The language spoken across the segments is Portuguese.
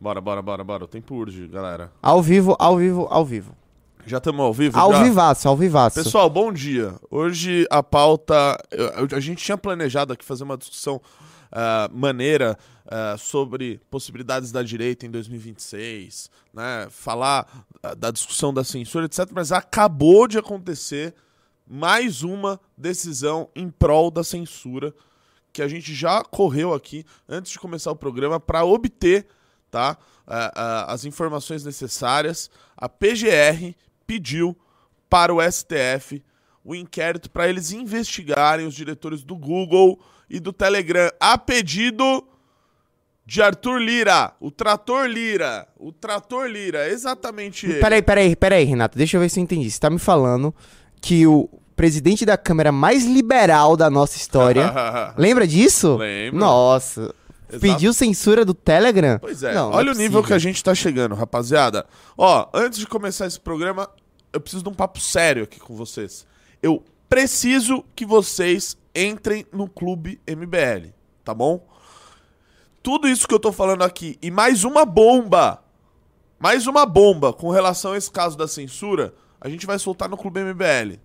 Bora, bora, bora, bora. O tempo urge, galera. Ao vivo, ao vivo, ao vivo. Já estamos ao vivo? Ao já? vivaço, ao vivaço. Pessoal, bom dia. Hoje a pauta. A gente tinha planejado aqui fazer uma discussão ah, maneira ah, sobre possibilidades da direita em 2026, né? Falar ah, da discussão da censura, etc. Mas acabou de acontecer mais uma decisão em prol da censura que a gente já correu aqui antes de começar o programa para obter tá, ah, ah, as informações necessárias. A PGR pediu para o STF o inquérito para eles investigarem os diretores do Google e do Telegram a pedido de Arthur Lira, o Trator Lira, o Trator Lira, exatamente ele. Peraí, peraí, peraí, Renato. Deixa eu ver se eu entendi. Você tá me falando que o presidente da Câmara mais liberal da nossa história. lembra disso? Lembro. Nossa. Exato. Pediu censura do Telegram? Pois é, Não, não olha é o nível que a gente tá chegando, rapaziada. Ó, antes de começar esse programa, eu preciso de um papo sério aqui com vocês. Eu preciso que vocês entrem no Clube MBL, tá bom? Tudo isso que eu tô falando aqui e mais uma bomba, mais uma bomba com relação a esse caso da censura, a gente vai soltar no Clube MBL.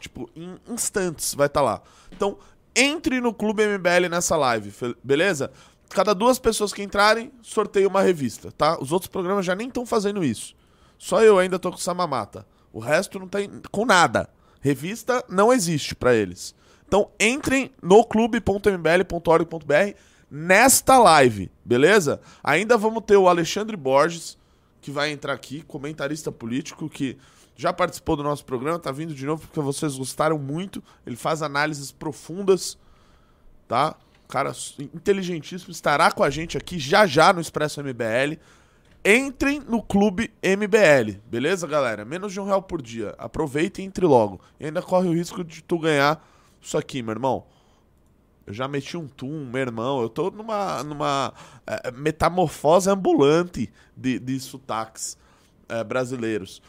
Tipo, em instantes vai estar lá. Então, entre no Clube MBL nessa live, beleza? Cada duas pessoas que entrarem, sorteio uma revista, tá? Os outros programas já nem estão fazendo isso. Só eu ainda tô com essa mamata. O resto não tem com nada. Revista não existe pra eles. Então entrem no clube.mbl.org.br nesta live, beleza? Ainda vamos ter o Alexandre Borges, que vai entrar aqui, comentarista político, que já participou do nosso programa, tá vindo de novo porque vocês gostaram muito. Ele faz análises profundas, tá? Cara inteligentíssimo, estará com a gente aqui já já no Expresso MBL. Entrem no Clube MBL, beleza, galera? Menos de um real por dia. Aproveitem e entre logo. E ainda corre o risco de tu ganhar isso aqui, meu irmão. Eu já meti um tum, meu irmão. Eu tô numa, numa eh, metamorfose ambulante de, de sotaques eh, brasileiros.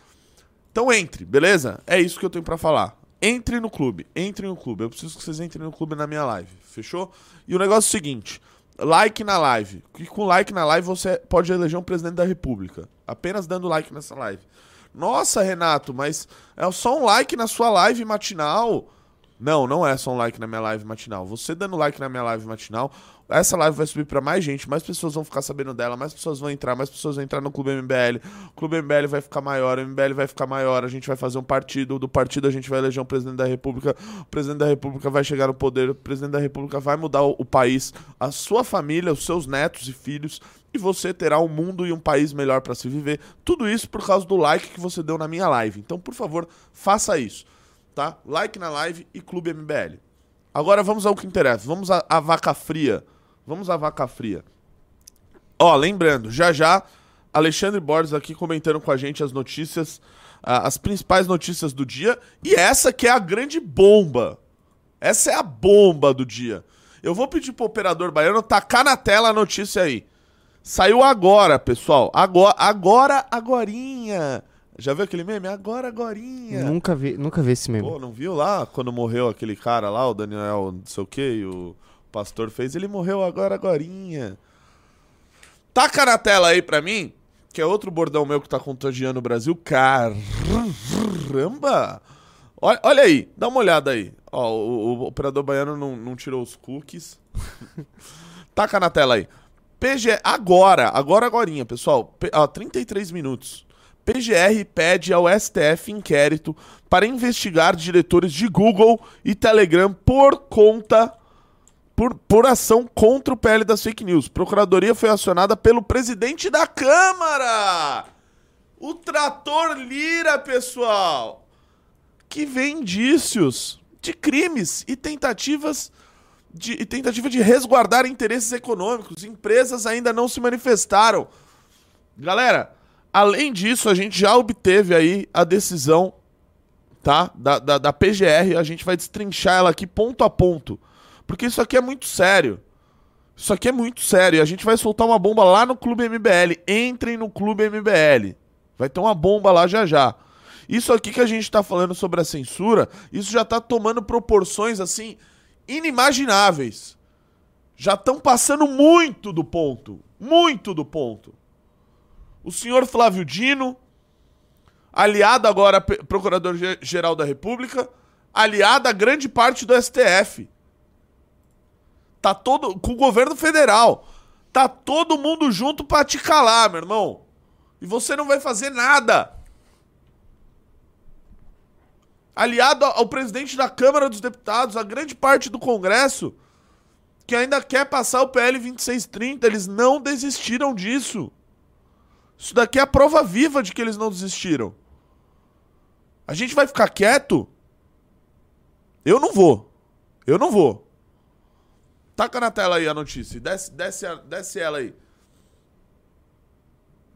Então entre, beleza? É isso que eu tenho pra falar. Entre no clube, entre no clube. Eu preciso que vocês entrem no clube na minha live, fechou? E o negócio é o seguinte: like na live. E com like na live você pode eleger um presidente da república. Apenas dando like nessa live. Nossa, Renato, mas é só um like na sua live matinal. Não, não é só um like na minha live matinal. Você dando like na minha live matinal, essa live vai subir pra mais gente, mais pessoas vão ficar sabendo dela, mais pessoas vão entrar, mais pessoas vão entrar no Clube MBL. O Clube MBL vai ficar maior, o MBL vai ficar maior, a gente vai fazer um partido, do partido a gente vai eleger um presidente da República, o presidente da República vai chegar no poder, o presidente da República vai mudar o, o país, a sua família, os seus netos e filhos, e você terá um mundo e um país melhor pra se viver. Tudo isso por causa do like que você deu na minha live. Então, por favor, faça isso tá? Like na live e Clube MBL. Agora vamos ao que interessa. Vamos à, vaca fria. Vamos à vaca fria. Ó, lembrando, já já, Alexandre Borges aqui comentando com a gente as notícias, as principais notícias do dia. E essa que é a grande bomba. Essa é a bomba do dia. Eu vou pedir pro operador baiano tacar na tela a notícia aí. Saiu agora, pessoal. Agora, agora, agorinha. Já viu aquele meme? Agora, agorinha. Nunca vi, nunca vi esse meme. Pô, não viu lá quando morreu aquele cara lá, o Daniel, não sei o que, e o pastor fez? Ele morreu agora, agorinha. Taca na tela aí pra mim, que é outro bordão meu que tá contagiando o Brasil. Caramba! Olha, olha aí, dá uma olhada aí. Ó, o, o operador baiano não, não tirou os cookies. Taca na tela aí. PG, agora, agora, agorinha, pessoal. P, ó, 33 minutos. PGR pede ao STF inquérito para investigar diretores de Google e Telegram por conta por, por ação contra o PL das fake news. Procuradoria foi acionada pelo presidente da Câmara. O trator Lira, pessoal. Que vê indícios de crimes e tentativas de, e tentativa de resguardar interesses econômicos. Empresas ainda não se manifestaram. Galera, além disso, a gente já obteve aí a decisão tá? Da, da, da PGR. A gente vai destrinchar ela aqui ponto a ponto. Porque isso aqui é muito sério. Isso aqui é muito sério. A gente vai soltar uma bomba lá no Clube MBL. Entrem no Clube MBL. Vai ter uma bomba lá já já. Isso aqui que a gente tá falando sobre a censura, isso já tá tomando proporções assim inimagináveis. Já estão passando muito do ponto. Muito do ponto. O senhor Flávio Dino, aliado agora Procurador-Geral da República, aliado a grande parte do STF. Tá todo. com o governo federal. Tá todo mundo junto pra te calar, meu irmão. E você não vai fazer nada. Aliado ao presidente da Câmara dos Deputados, a grande parte do Congresso, que ainda quer passar o PL 2630, eles não desistiram disso. Isso daqui é a prova viva de que eles não desistiram. A gente vai ficar quieto? Eu não vou. Eu não vou. Taca na tela aí a notícia. Desce, desce, desce ela aí.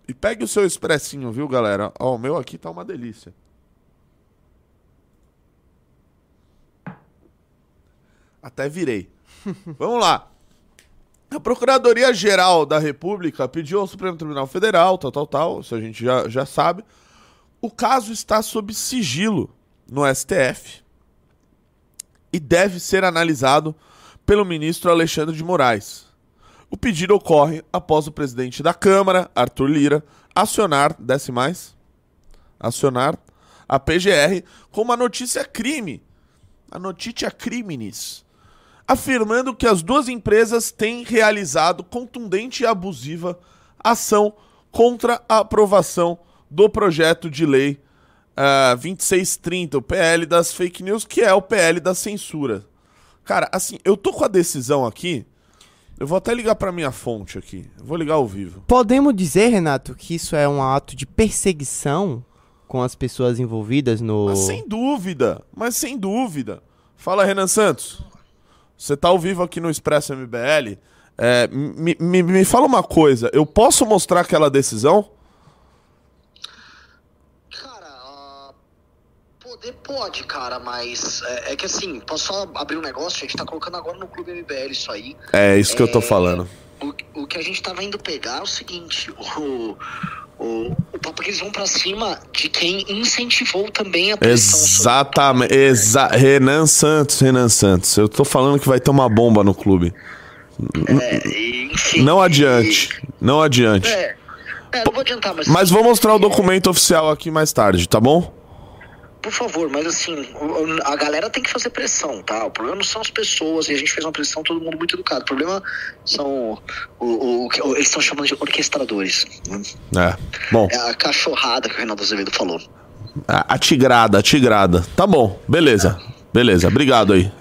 E pegue o seu expressinho, viu, galera? Ó, o meu aqui tá uma delícia. Até virei. Vamos lá. A Procuradoria-Geral da República pediu ao Supremo Tribunal Federal, tal, tal, tal, isso a gente já, já sabe. O caso está sob sigilo no STF e deve ser analisado pelo ministro Alexandre de Moraes. O pedido ocorre após o presidente da Câmara, Arthur Lira, acionar, desce mais, acionar a PGR com uma notícia crime, a notícia criminis, afirmando que as duas empresas têm realizado contundente e abusiva ação contra a aprovação do projeto de lei uh, ah, 2630, o PL das fake news, que é o PL da censura. Cara, assim, eu tô com a decisão aqui. Eu vou até ligar para minha fonte aqui. Eu vou ligar ao vivo. Podemos dizer, Renato, que isso é um ato de perseguição com as pessoas envolvidas no. Mas sem dúvida, mas sem dúvida. Fala, Renan Santos. Você tá ao vivo aqui no Expresso MBL. É, me, me, me fala uma coisa. Eu posso mostrar aquela decisão? Poder pode, cara, mas é, é, que assim, posso só abrir um negócio? A gente tá colocando agora no Clube MBL isso aí. É, isso que eu tô é, falando. O, o que a gente tava indo pegar é o seguinte, o, o, o papo é que eles vão pra cima de quem incentivou também a pressão. Exatamente, exa Renan Santos, Renan Santos. Eu tô falando que vai ter uma bomba no clube. É, enfim, não adiante, não adiante. É, é, não vou adiantar, mas... Mas vou mostrar o documento oficial aqui mais tarde, tá bom? Por favor, mas assim, a galera tem que fazer pressão, tá? O problema não são as pessoas, e a gente fez uma pressão, todo mundo muito educado. O problema são o, o, o eles estão chamando de orquestradores. Né? É, bom. É a cachorrada que o Renato Azevedo falou. A, a tigrada, a tigrada. Tá bom, beleza. É. Beleza, obrigado aí.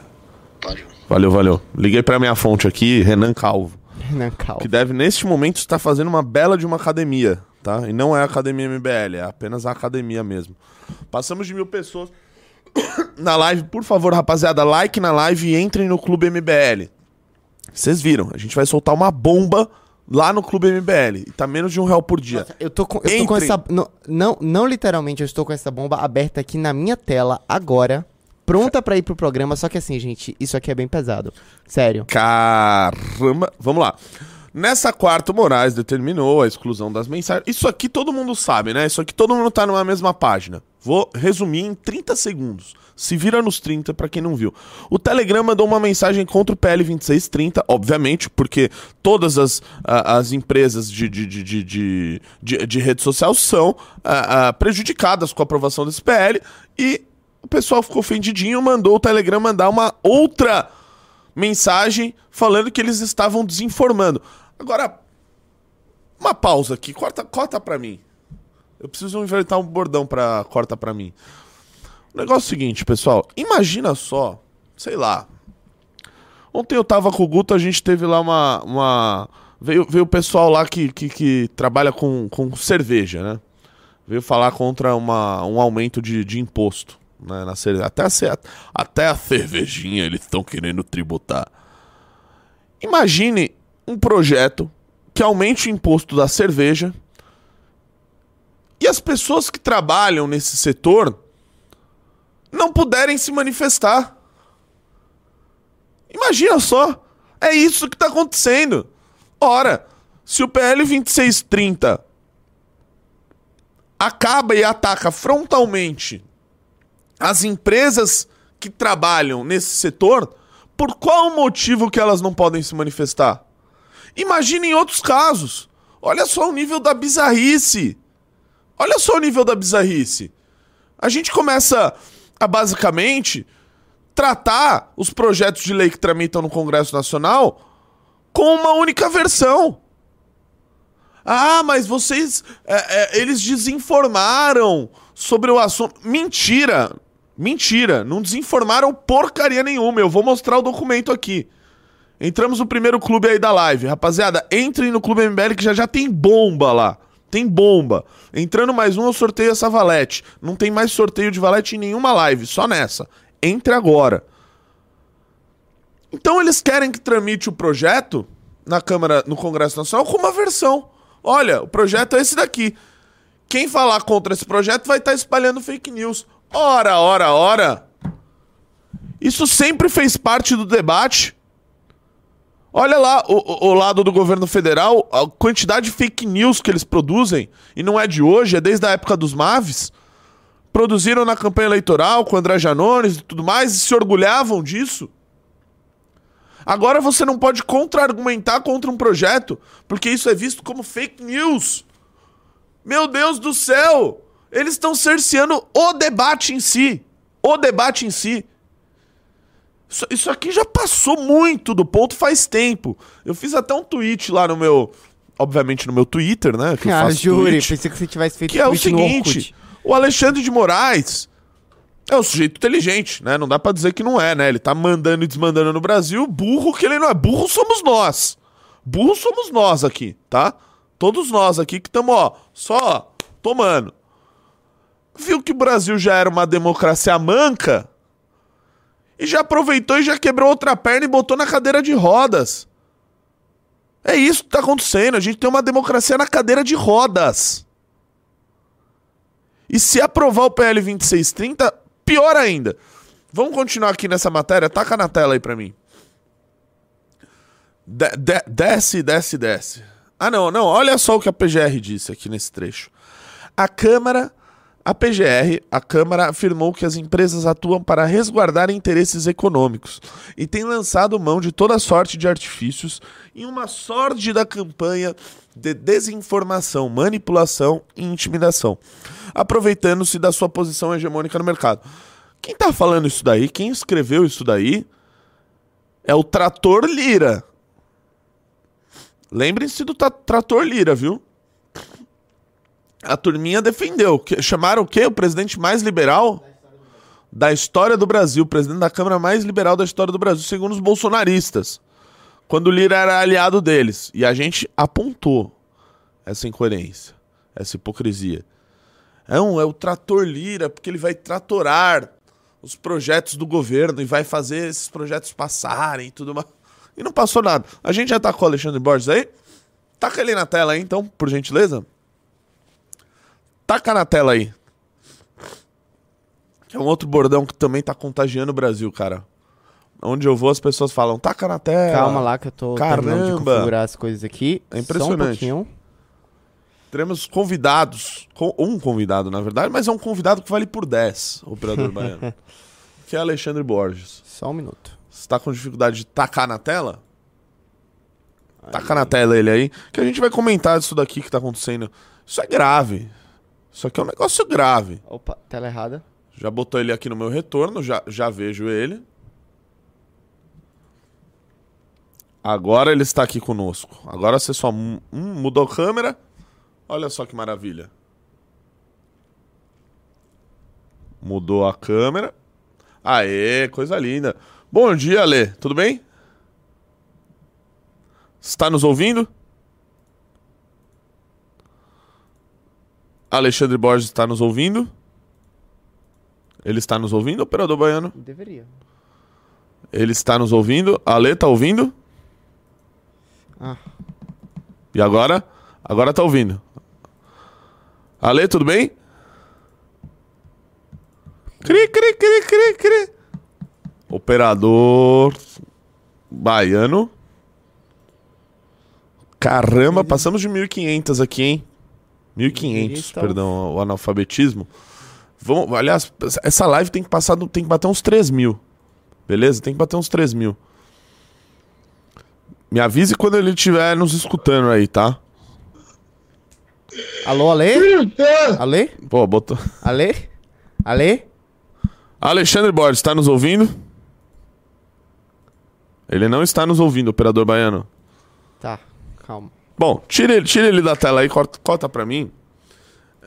Valeu. Valeu, valeu. Liguei pra minha fonte aqui, Renan Calvo. Renan Calvo. Que deve, neste momento, estar fazendo uma bela de uma academia, tá? E não é a Academia MBL, é apenas a academia mesmo. Passamos de mil pessoas na live. Por favor, rapaziada, like na live e entrem no Clube MBL. Vocês viram, a gente vai soltar uma bomba lá no Clube MBL. E tá menos de um real por dia. Nossa, eu tô com, eu tô com essa. Não, não, não literalmente, eu estou com essa bomba aberta aqui na minha tela agora. Pronta para ir pro programa, só que assim, gente, isso aqui é bem pesado. Sério. Caramba. Vamos lá. Nessa quarta, o Moraes determinou a exclusão das mensagens. Isso aqui todo mundo sabe, né? Isso aqui todo mundo tá numa mesma página. Vou resumir em 30 segundos. Se vira nos 30 para quem não viu. O Telegram mandou uma mensagem contra o PL 2630, obviamente, porque todas as, as empresas de, de, de, de, de, de rede social são prejudicadas com a aprovação desse PL. E o pessoal ficou ofendidinho mandou o Telegram mandar uma outra mensagem falando que eles estavam desinformando. Agora, uma pausa aqui, corta, corta pra mim. Eu preciso inventar um bordão pra corta pra mim. O negócio é o seguinte, pessoal. Imagina só, sei lá. Ontem eu tava com o Guto, a gente teve lá uma. uma... Veio, veio o pessoal lá que, que, que trabalha com, com cerveja, né? Veio falar contra uma, um aumento de, de imposto. Né, na cerveja. Até, a, até a cervejinha eles estão querendo tributar. Imagine um projeto que aumente o imposto da cerveja e as pessoas que trabalham nesse setor não puderem se manifestar. Imagina só, é isso que está acontecendo. Ora, se o PL 2630 acaba e ataca frontalmente as empresas que trabalham nesse setor, por qual motivo que elas não podem se manifestar? Imagine em outros casos. Olha só o nível da bizarrice. Olha só o nível da bizarrice. A gente começa a basicamente tratar os projetos de lei que tramitam no Congresso Nacional com uma única versão. Ah, mas vocês. é, é, eles desinformaram sobre o assunto. Mentira! Mentira! Não desinformaram porcaria nenhuma. Eu vou mostrar o documento aqui. Entramos no primeiro clube aí da live. Rapaziada, entrem no Clube MBL que já já tem bomba lá. Tem bomba. Entrando mais um, eu sorteio essa valete. Não tem mais sorteio de valete em nenhuma live, só nessa. Entre agora. Então eles querem que tramite o projeto na Câmara, no Congresso Nacional com uma versão. Olha, o projeto é esse daqui. Quem falar contra esse projeto vai estar espalhando fake news. Ora, ora, ora. Isso sempre fez parte do debate. Olha lá o, o- lado do governo federal, a quantidade de fake news que eles produzem, e não é de hoje, é desde a época dos Maves. Produziram na campanha eleitoral com André Janones e tudo mais, e se orgulhavam disso. Agora você não pode contra-argumentar contra um projeto, porque isso é visto como fake news. Meu Deus do céu! Eles estão cerceando o debate em si. O debate em si. Isso, aqui já passou muito do ponto faz tempo. Eu fiz até um tweet lá no meu. Obviamente no meu Twitter, né? Que eu faço jure, tweet, pensei que você tivesse feito que é o seguinte: o Alexandre de Moraes é um sujeito inteligente, né? Não dá pra dizer que não é, né? Ele tá mandando e desmandando no Brasil. Burro que ele não é. Burro somos nós. Burro somos nós aqui, tá? Todos nós aqui que estamos, ó, só ó, tomando. Viu que o Brasil já era uma democracia manca e já aproveitou e já quebrou outra perna e botou na cadeira de rodas. É isso que tá acontecendo. A gente tem uma democracia na cadeira de rodas. E se aprovar o PL 2630, pior ainda. Vamos continuar aqui nessa matéria? Taca na tela aí pra mim. De- de- desce, desce, desce. Ah, não, não. Olha só o que a PGR disse aqui nesse trecho. A Câmara, a PGR, a Câmara afirmou que as empresas atuam para resguardar interesses econômicos e tem lançado mão de toda sorte de artifícios em uma sórdida campanha de desinformação, manipulação e intimidação, aproveitando-se da sua posição hegemônica no mercado. Quem tá falando isso daí, quem escreveu isso daí, é o Trator Lira. Lembrem-se do tra- Trator Lira, viu? A turminha defendeu. Chamaram o quê? O presidente mais liberal da história do Brasil. O presidente da Câmara mais liberal da história do Brasil, segundo os bolsonaristas. Quando o Lira era aliado deles. E a gente apontou essa incoerência, essa hipocrisia. É, um, é o trator Lira, porque ele vai tratorar os projetos do governo e vai fazer esses projetos passarem e tudo mais. E não passou nada. A gente já tá com o Alexandre Borges aí? Taca ele na tela aí, então, por gentileza. Taca na tela aí. Que é um outro bordão que também tá contagiando o Brasil, cara. Onde eu vou, as pessoas falam, taca na tela. Calma lá que eu tô terminando de Caramba. configurar as coisas aqui. É impressionante. Só um pouquinho. Teremos convidados. Um convidado, na verdade, mas é um convidado que vale por 10, operador baiano. que é Alexandre Borges. Só um minuto. Você tá com dificuldade de tacar na tela? Taca na tela ele aí, que a gente vai comentar isso daqui que tá acontecendo. Isso é grave. Isso aqui é um negócio grave. Opa, tela errada. Já botou ele aqui no meu retorno, já, já vejo ele. Agora ele está aqui conosco. Agora você só mu- hum, mudou a câmera. Olha só que maravilha. Mudou a câmera. Aê, coisa linda. Bom dia, Lê. Tudo bem? Está nos ouvindo? Alexandre Borges está nos ouvindo? Ele está nos ouvindo, operador baiano? Deveria. Ele está nos ouvindo? A Lê tá ouvindo? Ah. E agora? Agora tá ouvindo. Ale, tudo bem? Cri, cri, cri, cri, cri. Operador baiano. Caramba, passamos de 1.500 aqui, hein? 1.500, estar- perdão, o analfabetismo. Vamos, aliás, essa live tem que passar, tem que bater uns 3 mil. Beleza? Tem que bater uns 3 mil. Me avise quando ele estiver nos escutando aí, tá? Alô, Ale? Ale? Pô, botou. Ale? Ale? Alexandre Borges, está nos ouvindo? Ele não está nos ouvindo, operador baiano. Tá, calma. Bom, tira ele, tira ele da tela aí, corta, corta pra mim.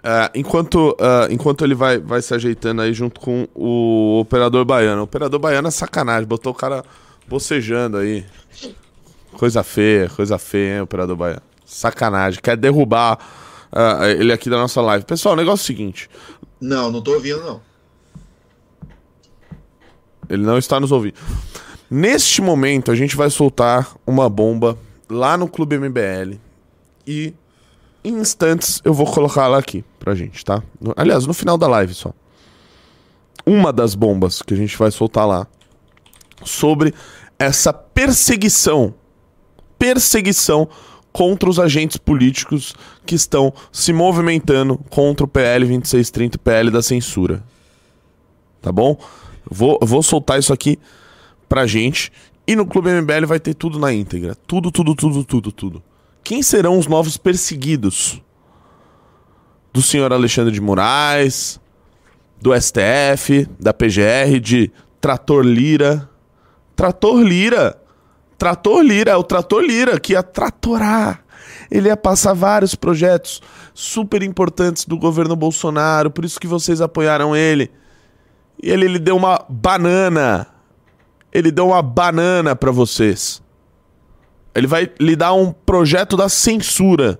É, enquanto, é, enquanto ele vai, vai se ajeitando aí junto com o operador baiano. O operador baiano é sacanagem, botou o cara bocejando aí. Coisa feia, coisa feia, hein, operador baiano. Sacanagem, quer derrubar é, ele aqui da nossa live. Pessoal, o negócio é o seguinte: Não, não tô ouvindo, não. ele não está nos ouvindo. Neste momento, a gente vai soltar uma bomba lá no Clube MBL. E em instantes eu vou colocar ela aqui pra gente, tá? No- aliás, no final da live só. Uma das bombas que a gente vai soltar lá sobre essa perseguição perseguição contra os agentes políticos que estão se movimentando contra o PL 2630, o PL da censura. Tá bom? Vou, vou soltar isso aqui pra gente. E no Clube MBL vai ter tudo na íntegra. Tudo, tudo, tudo, tudo, tudo. Quem serão os novos perseguidos? Do senhor Alexandre de Moraes, do STF, da PGR, de Trator Lira. Trator Lira. Trator Lira, é o Trator Lira que ia tratorar. Ele ia passar vários projetos super importantes do governo Bolsonaro, por isso que vocês apoiaram ele. E ele, ele deu uma banana. Ele deu uma banana pra vocês. Ele vai lhe dar um projeto da censura.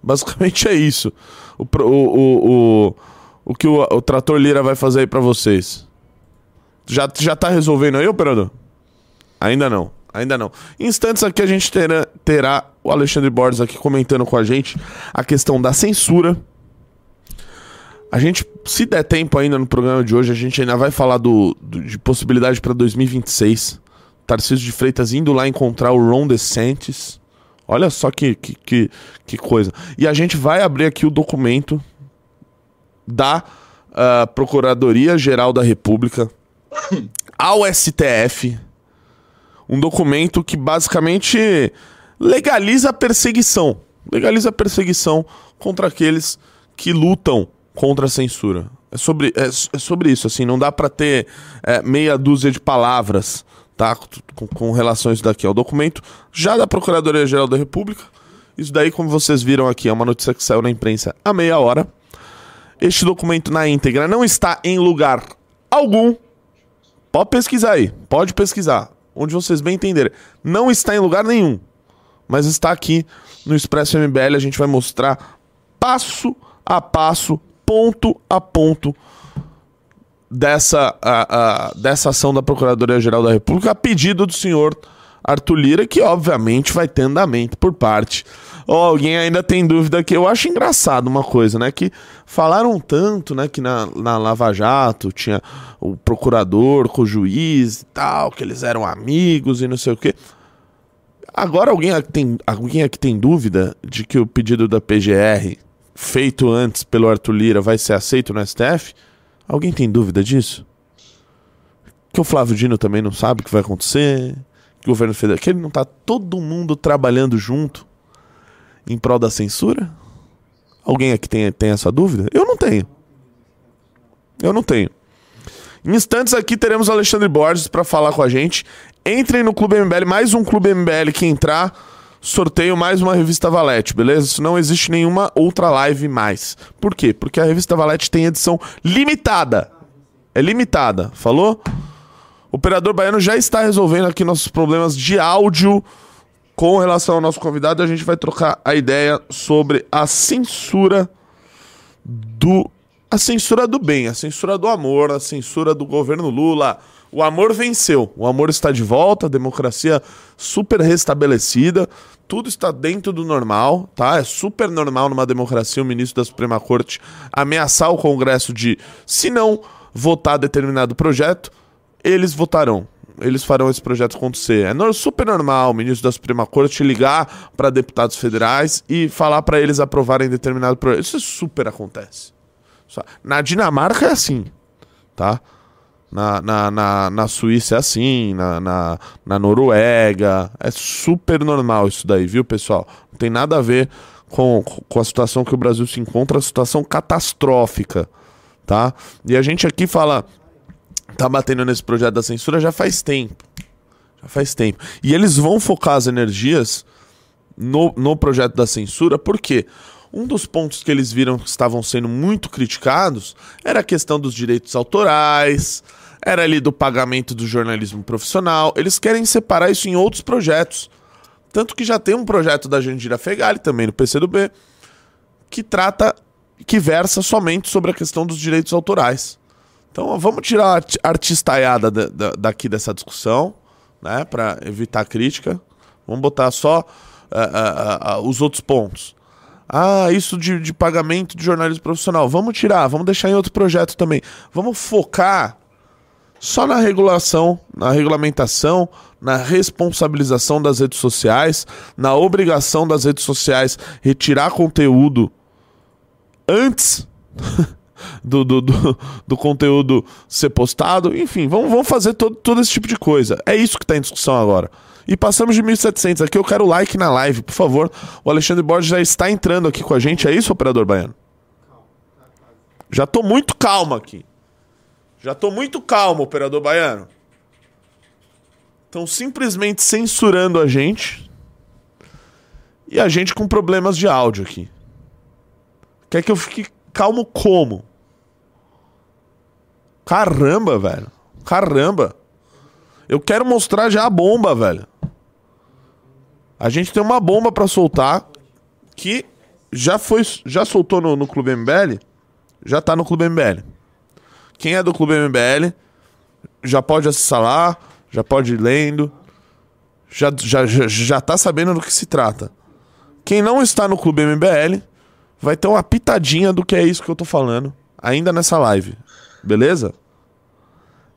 Basicamente é isso. O, o, o, o que o, o Trator Lira vai fazer aí pra vocês. Já, já tá resolvendo aí, operador? Ainda não, ainda não. Em instantes aqui a gente terá, terá o Alexandre Borges aqui comentando com a gente a questão da censura. A gente, se der tempo ainda no programa de hoje, a gente ainda vai falar do, do- de possibilidade para 2026. Tarcísio de Freitas indo lá encontrar o Ron DeSantis. Olha só que, que, que, que coisa. E a gente vai abrir aqui o documento da ah, Procuradoria-Geral da República ao STF. Um documento que basicamente legaliza a perseguição. Legaliza a perseguição contra aqueles que lutam contra a censura. É sobre, é, é sobre isso, assim, não dá pra ter é, meia dúzia de palavras, tá? Com, com relação a isso daqui. É o documento já da Procuradoria-Geral da República. Isso daí, como vocês viram aqui, é uma notícia que saiu na imprensa há meia hora. Este documento na íntegra não está em lugar algum. Pode pesquisar aí, pode pesquisar, onde vocês bem entenderem. Não está em lugar nenhum, mas está aqui no Expresso MBL. A gente vai mostrar passo a passo, ponto a ponto dessa, a- a- dessa ação da Procuradoria-Geral da República a pedido do senhor Arthur Lira, que obviamente vai ter andamento por parte. Ó, alguém ainda tem dúvida que eu acho engraçado uma coisa, né? Que falaram tanto, né? Que na, na Lava Jato tinha o procurador com o juiz e tal, que eles eram amigos e não sei o quê. Agora alguém aqui tem, alguém aqui tem dúvida de que o pedido da PGR, feito antes pelo Arthur Lira, vai ser aceito no STF? Alguém tem dúvida disso? Que o Flávio Dino também não sabe o que vai acontecer? Que o governo federal. Que ele não tá todo mundo trabalhando junto em prol da censura? Alguém aqui tem, tem essa dúvida? Eu não tenho. Eu não tenho. Em instantes aqui teremos o Alexandre Borges para falar com a gente. Entrem no Clube MBL, mais um Clube MBL que entrar, sorteio mais uma revista Valete, beleza? Isso não existe nenhuma outra live mais. Por quê? Porque a revista Valete tem edição limitada. É limitada, falou? Operador baiano já está resolvendo aqui nossos problemas de áudio com relação ao nosso convidado. A gente vai trocar a ideia sobre a censura do a censura do bem, a censura do amor, a censura do governo Lula. O amor venceu, o amor está de volta, a democracia super restabelecida, tudo está dentro do normal, tá? É super normal numa democracia o ministro da Suprema Corte ameaçar o Congresso de, se não votar determinado projeto, eles votarão. Eles farão esse projeto acontecer. É super normal o ministro da Suprema Corte ligar para deputados federais e falar para eles aprovarem determinado projeto. Isso super acontece. Na Dinamarca é assim, tá? Na, na, na, na Suíça é assim, na, na, na Noruega. É super normal isso daí, viu, pessoal? Não tem nada a ver com, com a situação que o Brasil se encontra, a situação catastrófica, tá? E a gente aqui fala, tá batendo nesse projeto da censura já faz tempo. Já faz tempo. E eles vão focar as energias no, no projeto da censura, porque um dos pontos que eles viram que estavam sendo muito criticados era a questão dos direitos autorais, era ali do pagamento do jornalismo profissional. Eles querem separar isso em outros projetos. Tanto que já tem um projeto da Jandira Fegali, também no PCdoB, que trata, que versa somente sobre a questão dos direitos autorais. Então vamos tirar a artistaiada da, da, daqui dessa discussão, né, para evitar crítica. Vamos botar só uh, uh, uh, os outros pontos. Ah, isso de, de pagamento de jornalismo profissional. Vamos tirar, vamos deixar em outro projeto também. Vamos focar só na regulação, na regulamentação, na responsabilização das redes sociais, na obrigação das redes sociais retirar conteúdo antes do, do, do, do, conteúdo ser postado. Enfim, vamos, vamos fazer todo, todo esse tipo de coisa. É isso que está em discussão agora. E passamos de 1.700 aqui. Eu quero like na live, por favor. O Alexandre Borges já está entrando aqui com a gente. É isso, operador baiano? Já estou muito calmo aqui. Já estou muito calmo, operador baiano. Estão simplesmente censurando a gente. E a gente com problemas de áudio aqui. Quer que eu fique calmo como? Caramba, velho. Caramba. Eu quero mostrar já a bomba, velho. A gente tem uma bomba para soltar que já foi, já soltou no, no Clube MBL, já tá no Clube MBL. Quem é do Clube MBL já pode acessar lá, já pode ir lendo, já, já, já, já tá sabendo do que se trata. Quem não está no Clube MBL vai ter uma pitadinha do que é isso que eu tô falando, ainda nessa live. Beleza?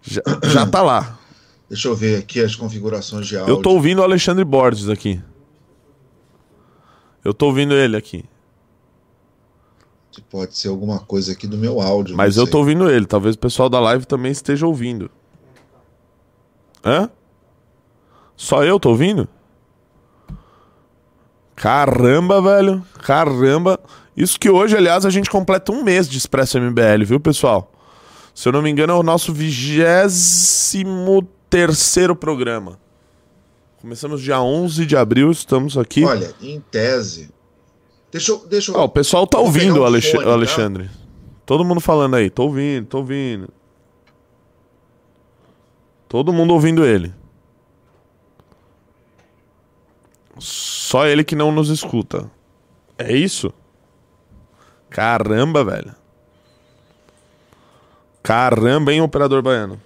Já, já tá lá. Deixa eu ver aqui as configurações de áudio. Eu tô ouvindo o Alexandre Borges aqui. Eu tô ouvindo ele aqui. Pode ser alguma coisa aqui do meu áudio. Mas eu tô ouvindo ele. Talvez o pessoal da live também esteja ouvindo. Hã? Só eu tô ouvindo? Caramba, velho. Caramba. Isso que hoje, aliás, a gente completa um mês de Expresso MBL, viu, pessoal? Se eu não me engano, é o nosso vigésimo terceiro programa. Começamos dia 11 de abril, estamos aqui. Olha, em tese. Deixa eu. Deixa eu... Oh, o pessoal tá ouvindo, um Alex fone, Alexandre. Tá? Todo mundo falando aí, tô ouvindo, tô ouvindo. Todo mundo ouvindo ele. Só ele que não nos escuta. É isso? Caramba, velho. Caramba, hein, operador baiano.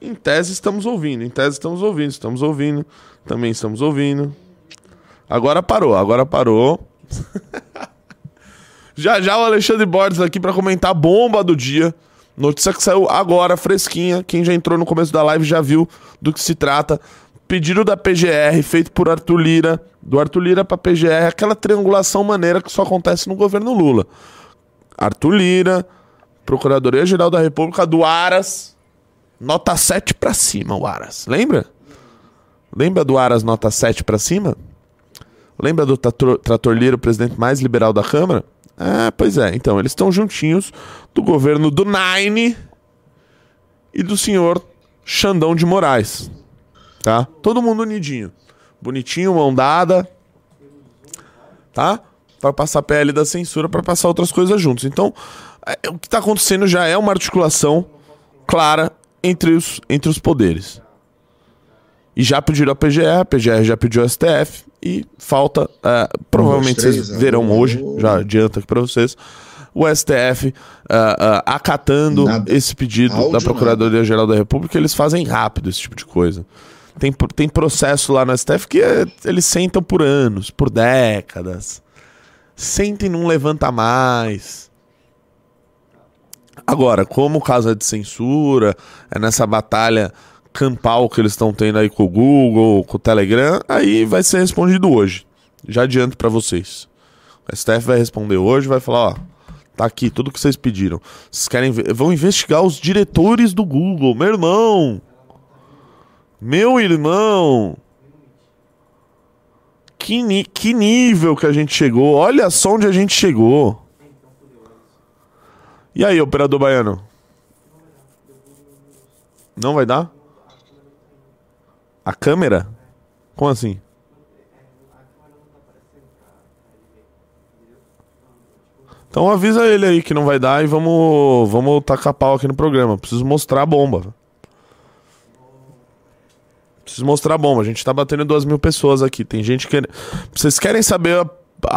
Em tese estamos ouvindo, em tese estamos ouvindo, estamos ouvindo, também estamos ouvindo. Agora parou, agora parou. já já o Alexandre Borges aqui para comentar a bomba do dia. Notícia que saiu agora, fresquinha. Quem já entrou no começo da live já viu do que se trata. Pedido da PGR, feito por Arthur Lira. Do Arthur Lira pra PGR, aquela triangulação maneira que só acontece no governo Lula. Arthur Lira, Procuradoria-Geral da República, do Aras, Nota 7 para cima, o Aras. Lembra? Lembra do Aras nota 7 para cima? Lembra do trator, presidente mais liberal da Câmara? Ah, pois é. Então, eles estão juntinhos do governo do Nine e do senhor Xandão de Moraes. Tá? Todo mundo unidinho. Bonitinho, mão dada. Tá? Para passar a PL da censura, para passar outras coisas juntos. Então, é, o que está acontecendo já é uma articulação clara entre os, entre os poderes. E já pediram a PGR, a PGR já pediu ao STF e falta, uh, provavelmente três, vocês né? verão hoje, já adianta aqui para vocês, o STF uh, uh, acatando nada. esse pedido Áudio da Procuradoria-Geral da República, eles fazem rápido esse tipo de coisa. Tem, tem processo lá no STF que é, eles sentam por anos, por décadas. Sentem não levanta mais. Agora, como o caso é de censura, é nessa batalha campal que eles estão tendo aí com o Google, com o Telegram, aí vai ser respondido hoje. Já adianto para vocês. O STF vai responder hoje, vai falar, ó, tá aqui tudo que vocês pediram. Vocês querem ver? vão investigar os diretores do Google, meu irmão. Meu irmão. Que, ni- que nível que a gente chegou. Olha só onde a gente chegou. E aí, operador baiano? Não vai dar? A câmera? Como assim? Então avisa ele aí que não vai dar e vamos, vamos tacar pau aqui no programa. Preciso mostrar a bomba. Preciso mostrar a bomba. A gente tá batendo duas mil pessoas aqui. Tem gente que. Vocês querem saber a,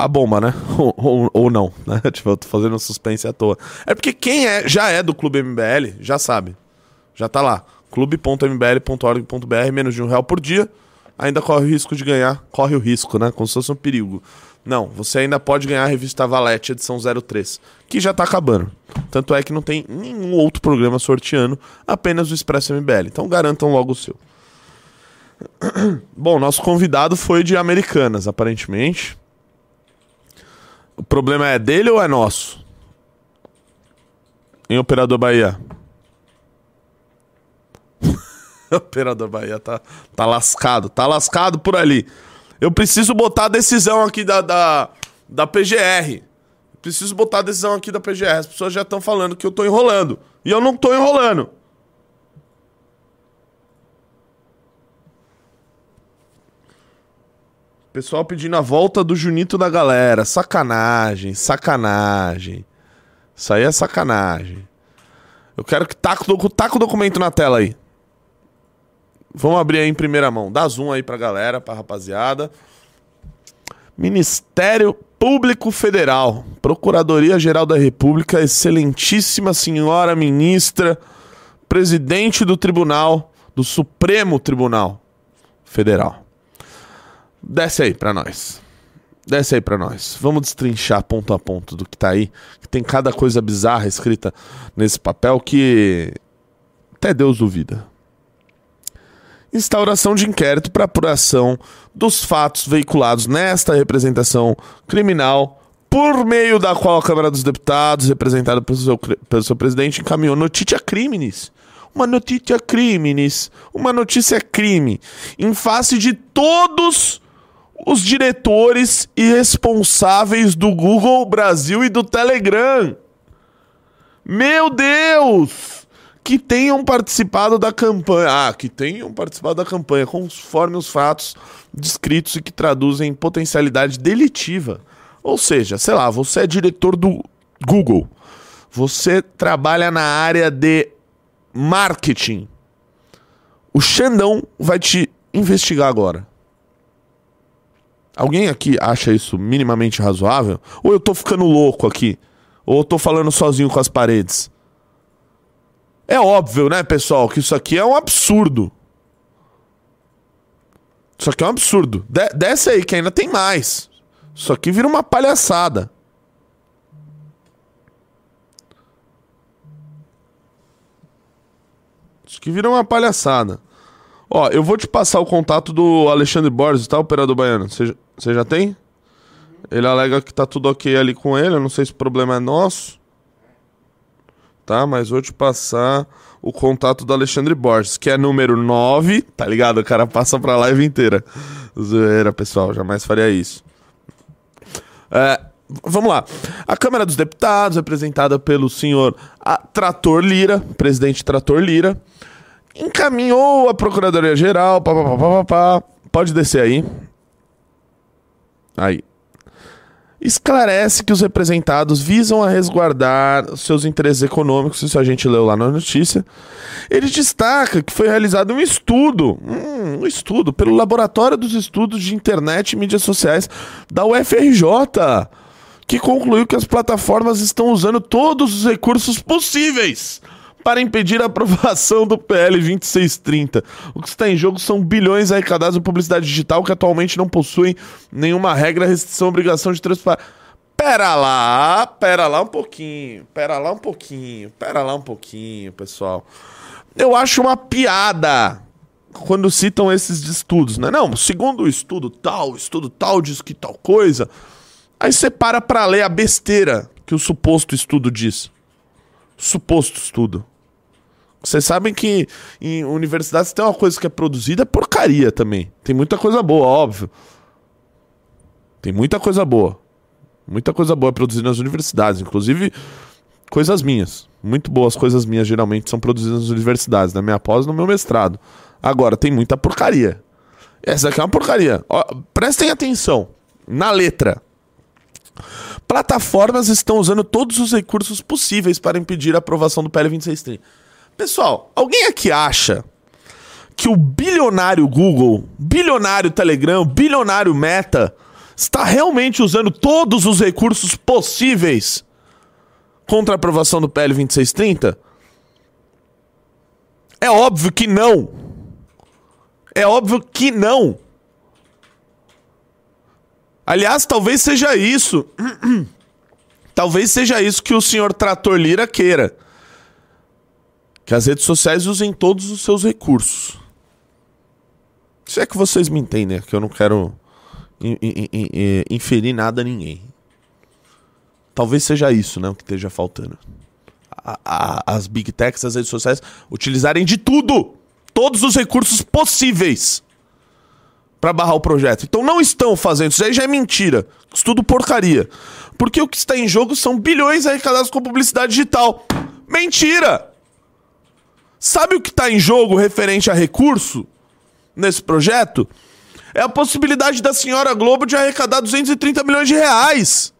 a bomba, né? Ou, ou, ou não, né? Tipo, eu tô fazendo suspense à toa. É porque quem é, já é do Clube MBL já sabe. Já tá lá. clube.mbl.org.br, menos de um real por dia. Ainda corre o risco de ganhar. Corre o risco, né? Como se fosse um perigo. Não, você ainda pode ganhar a revista Valete, edição 03, que já tá acabando. Tanto é que não tem nenhum outro programa sorteando, apenas o Expresso MBL. Então garantam logo o seu. Bom, nosso convidado foi de Americanas, aparentemente. O problema é dele ou é nosso? Em Operador Bahia. Operador Bahia tá, tá lascado, tá lascado por ali. Eu preciso botar a decisão aqui da, da, da PGR. Preciso botar a decisão aqui da PGR. As pessoas já estão falando que eu tô enrolando. E eu não tô enrolando. Pessoal pedindo a volta do Junito da galera. Sacanagem, sacanagem. Isso aí é sacanagem. Eu quero que taca, taca o documento na tela aí. Vamos abrir aí em primeira mão. Dá zoom aí pra galera, pra rapaziada. Ministério Público Federal, Procuradoria-Geral da República, excelentíssima senhora ministra, presidente do Tribunal, do Supremo Tribunal Federal. Desce aí pra nós. Desce aí pra nós. Vamos destrinchar ponto a ponto do que tá aí. Que tem cada coisa bizarra escrita nesse papel que até Deus duvida instauração de inquérito para apuração dos fatos veiculados nesta representação criminal, por meio da qual a Câmara dos Deputados, representada pelo seu, pelo seu presidente, encaminhou notícia crimes. Uma notícia crimes. Uma notícia crime. Em face de todos os diretores e responsáveis do Google Brasil e do Telegram. Meu Deus! Que tenham participado da campanha. Ah, que tenham participado da campanha, conforme os fatos descritos e que traduzem potencialidade delitiva. Ou seja, sei lá, você é diretor do Google. Você trabalha na área de marketing. O Xandão vai te investigar agora. Alguém aqui acha isso minimamente razoável? Ou eu tô ficando louco aqui? Ou eu tô falando sozinho com as paredes? É óbvio, né, pessoal, que isso aqui é um absurdo. Isso aqui é um absurdo. De desce aí, que ainda tem mais. Isso aqui vira uma palhaçada. Isso aqui vira uma palhaçada. Ó, eu vou te passar o contato do Alexandre Borges, tá, operador baiano? Você já- tem? Ele alega que tá tudo ok ali com ele. Eu não sei se o problema é nosso tá? Mas vou te passar o contato do Alexandre Borges, que é número 9, tá ligado? O cara passa pra live inteira. Zoeira, pessoal, jamais faria isso. É, vamos lá. A Câmara dos Deputados, representada pelo senhor ah, Trator Lira, presidente Trator Lira, encaminhou a Procuradoria-Geral. Pode descer aí. Aí esclarece que os representados visam a resguardar seus interesses econômicos, isso a gente leu lá na notícia. Ele destaca que foi realizado um estudo, hum, um estudo pelo Laboratório dos Estudos de Internet e Mídias Sociais da UFRJ, que concluiu que as plataformas estão usando todos os recursos possíveis para impedir a aprovação do PL 2630. O que está em jogo são bilhões arrecadados em publicidade digital que atualmente não possuem nenhuma regra, restrição, obrigação de transparência. Pera lá, pera lá um pouquinho, pera lá um pouquinho, pera lá um pouquinho, pessoal. Eu acho uma piada quando citam esses estudos, né? Não, segundo o estudo tal, estudo tal diz que tal coisa. Aí você para pra ler a besteira que o suposto estudo diz. Suposto estudo. Vocês sabem que em universidades tem uma coisa que é produzida é porcaria também. Tem muita coisa boa, óbvio. Tem muita coisa boa. Muita coisa boa produzida nas universidades, inclusive coisas minhas. Muito boas coisas minhas geralmente são produzidas nas universidades, na minha pós e no meu mestrado. Agora, tem muita porcaria. Essa aqui é uma porcaria. Ó, prestem atenção na letra. Plataformas estão usando todos os recursos possíveis para impedir a aprovação do PL 2630. Pessoal, alguém aqui acha que o bilionário Google, bilionário Telegram, bilionário Meta está realmente usando todos os recursos possíveis contra a aprovação do PL 2630? É óbvio que não. É óbvio que não. Aliás, talvez seja isso. talvez seja isso que o senhor Trator Lira queira. Que as redes sociais usem todos os seus recursos. Se é que vocês me entendem, é que eu não quero in- in- in- in- inferir nada a ninguém. Talvez seja isso, né, o que esteja faltando. A- a- as big techs, as redes sociais, utilizarem de tudo, todos os recursos possíveis para barrar o projeto. Então não estão fazendo isso aí já é mentira. Isso tudo porcaria. Porque o que está em jogo são bilhões arrecadados com publicidade digital. Mentira! Sabe o que está em jogo referente a recurso nesse projeto? É a possibilidade da senhora Globo de arrecadar 230 milhões de reais.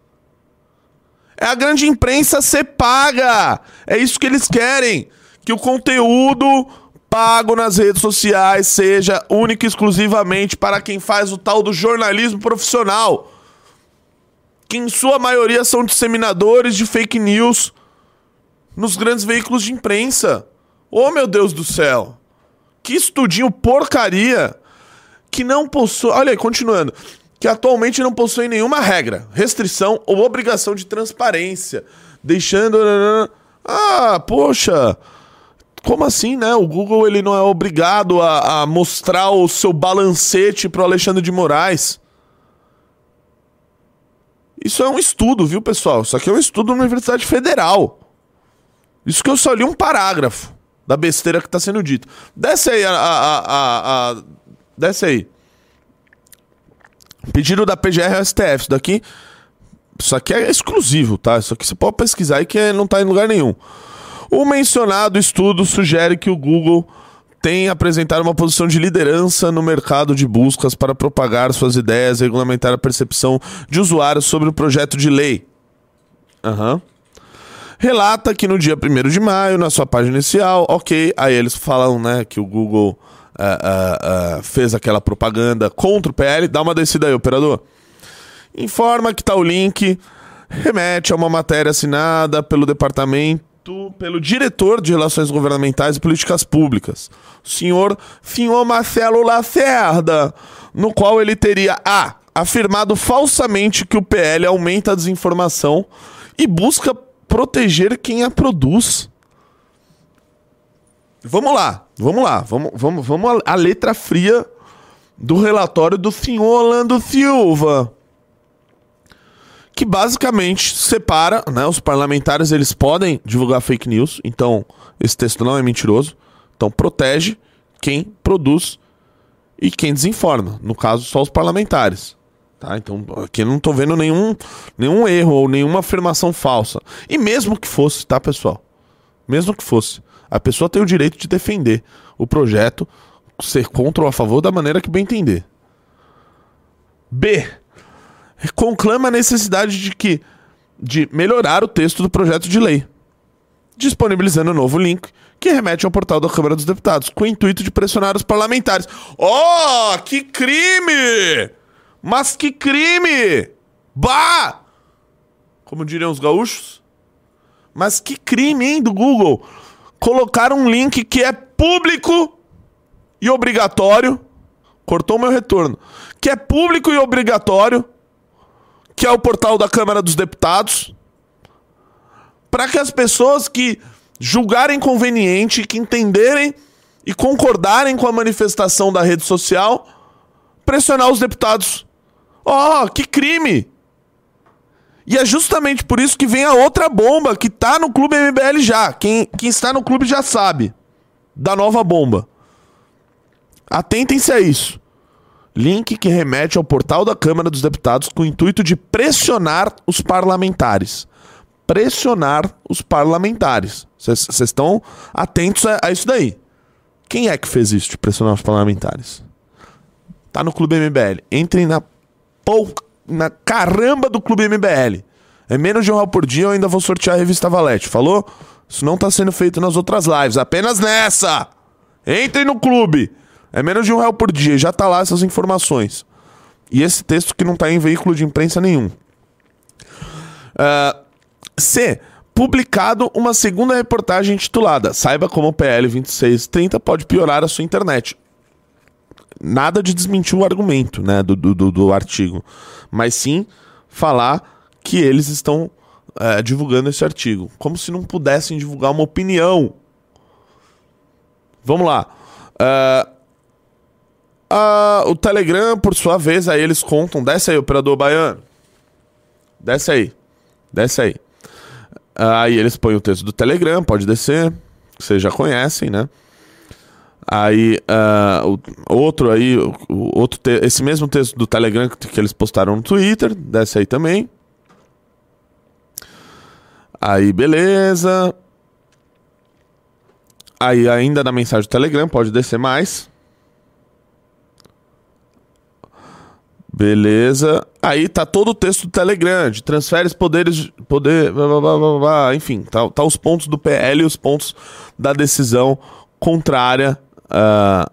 É a grande imprensa ser paga. É isso que eles querem. Que o conteúdo pago nas redes sociais seja único e exclusivamente para quem faz o tal do jornalismo profissional. Que em sua maioria são disseminadores de fake news nos grandes veículos de imprensa. Oh, meu Deus do céu. Que estudinho porcaria que não possui. Olha aí, continuando. Que atualmente não possui nenhuma regra, restrição ou obrigação de transparência. Deixando. Ah, poxa. Como assim, né? O Google ele não é obrigado a, a mostrar o seu balancete pro Alexandre de Moraes. Isso é um estudo, viu, pessoal? Isso aqui é um estudo da Universidade Federal. Isso que eu só li um parágrafo da besteira que tá sendo dito. Desce aí a. a, a, a- desce aí. Pedido da PGR ao STF. Isso daqui. Isso aqui é exclusivo, tá? Isso aqui você pode pesquisar aí que é- não tá em lugar nenhum. O mencionado estudo sugere que o Google tem apresentado uma posição de liderança no mercado de buscas para propagar suas ideias e regulamentar a percepção de usuários sobre o projeto de lei. Aham relata que no dia 1 de maio, na sua página inicial, ok, aí eles falam né, que o Google ah, ah, ah, fez aquela propaganda contra o PL. Dá uma descida aí, operador. Informa que tal link remete a uma matéria assinada pelo departamento, pelo diretor de Relações Governamentais e Políticas Públicas, o senhor Finho Marcelo Lacerda, no qual ele teria A. afirmado falsamente que o PL aumenta a desinformação e busca proteger quem a produz. Vamos lá, vamos lá, vamos, vamos, vamos à letra fria do relatório do senhor Orlando Silva que basicamente separa, né, os parlamentares eles podem divulgar fake news, então esse texto não é mentiroso, então protege quem produz e quem desinforma, no caso só os parlamentares. Tá? Então aqui eu não tô vendo nenhum, nenhum erro ou nenhuma afirmação falsa. E mesmo que fosse, tá, pessoal? Mesmo que fosse, a pessoa tem o direito de defender o projeto, ser contra ou a favor da maneira que bem entender. B. Conclama a necessidade de que de melhorar o texto do projeto de lei, disponibilizando um novo link que remete ao portal da Câmara dos Deputados, com o intuito de pressionar os parlamentares. Oh, que crime! Mas que crime! Bah! Como diriam os gaúchos. Mas que crime, hein, do Google? Colocar um link que é público e obrigatório. Cortou meu retorno. Que é público e obrigatório. Que é o portal da Câmara dos Deputados. Para que as pessoas que julgarem conveniente, que entenderem e concordarem com a manifestação da rede social, pressionar os deputados. Ó, que crime! E é justamente por isso que vem a outra bomba que tá no Clube MBL já. Quem, quem está no clube já sabe da nova bomba. Atentem-se a isso. Link que remete ao portal da Câmara dos Deputados com o intuito de pressionar os parlamentares. Pressionar os parlamentares. Vocês estão atentos a, a isso daí. Quem é que fez isso de pressionar os parlamentares? Tá no Clube MBL. Entrem na, pou, na caramba do Clube MBL. É menos de um real por dia, eu ainda vou sortear a revista Valete. Falou? Isso não tá sendo feito nas outras lives, apenas nessa! Entrem no clube! É menos de um real por dia, já tá lá essas informações. E esse texto que não tá em veículo de imprensa nenhum. Uh, C. Publicado uma segunda reportagem intitulada Saiba como o PL 2630 pode piorar a sua internet. Nada de desmentir o argumento né, do, do, do artigo, mas sim falar que eles estão uh, divulgando esse artigo. Como se não pudessem divulgar uma opinião. Vamos lá. Uh, Uh, o Telegram, por sua vez, aí eles contam. Desce aí, operador baiano. Desce aí. Desce aí. Aí eles põem o texto do Telegram, pode descer. Vocês já conhecem, né? Aí, uh, outro aí, outro esse mesmo texto do Telegram que, que eles postaram no Twitter, desce aí também. Aí, beleza. Aí, ainda na mensagem do Telegram, pode descer mais. Beleza. Aí tá todo o texto do Telegram, de transfere os poderes, poder, blá, blá, blá, blá, enfim, tá, tá os pontos do PL e os pontos da decisão contrária uh,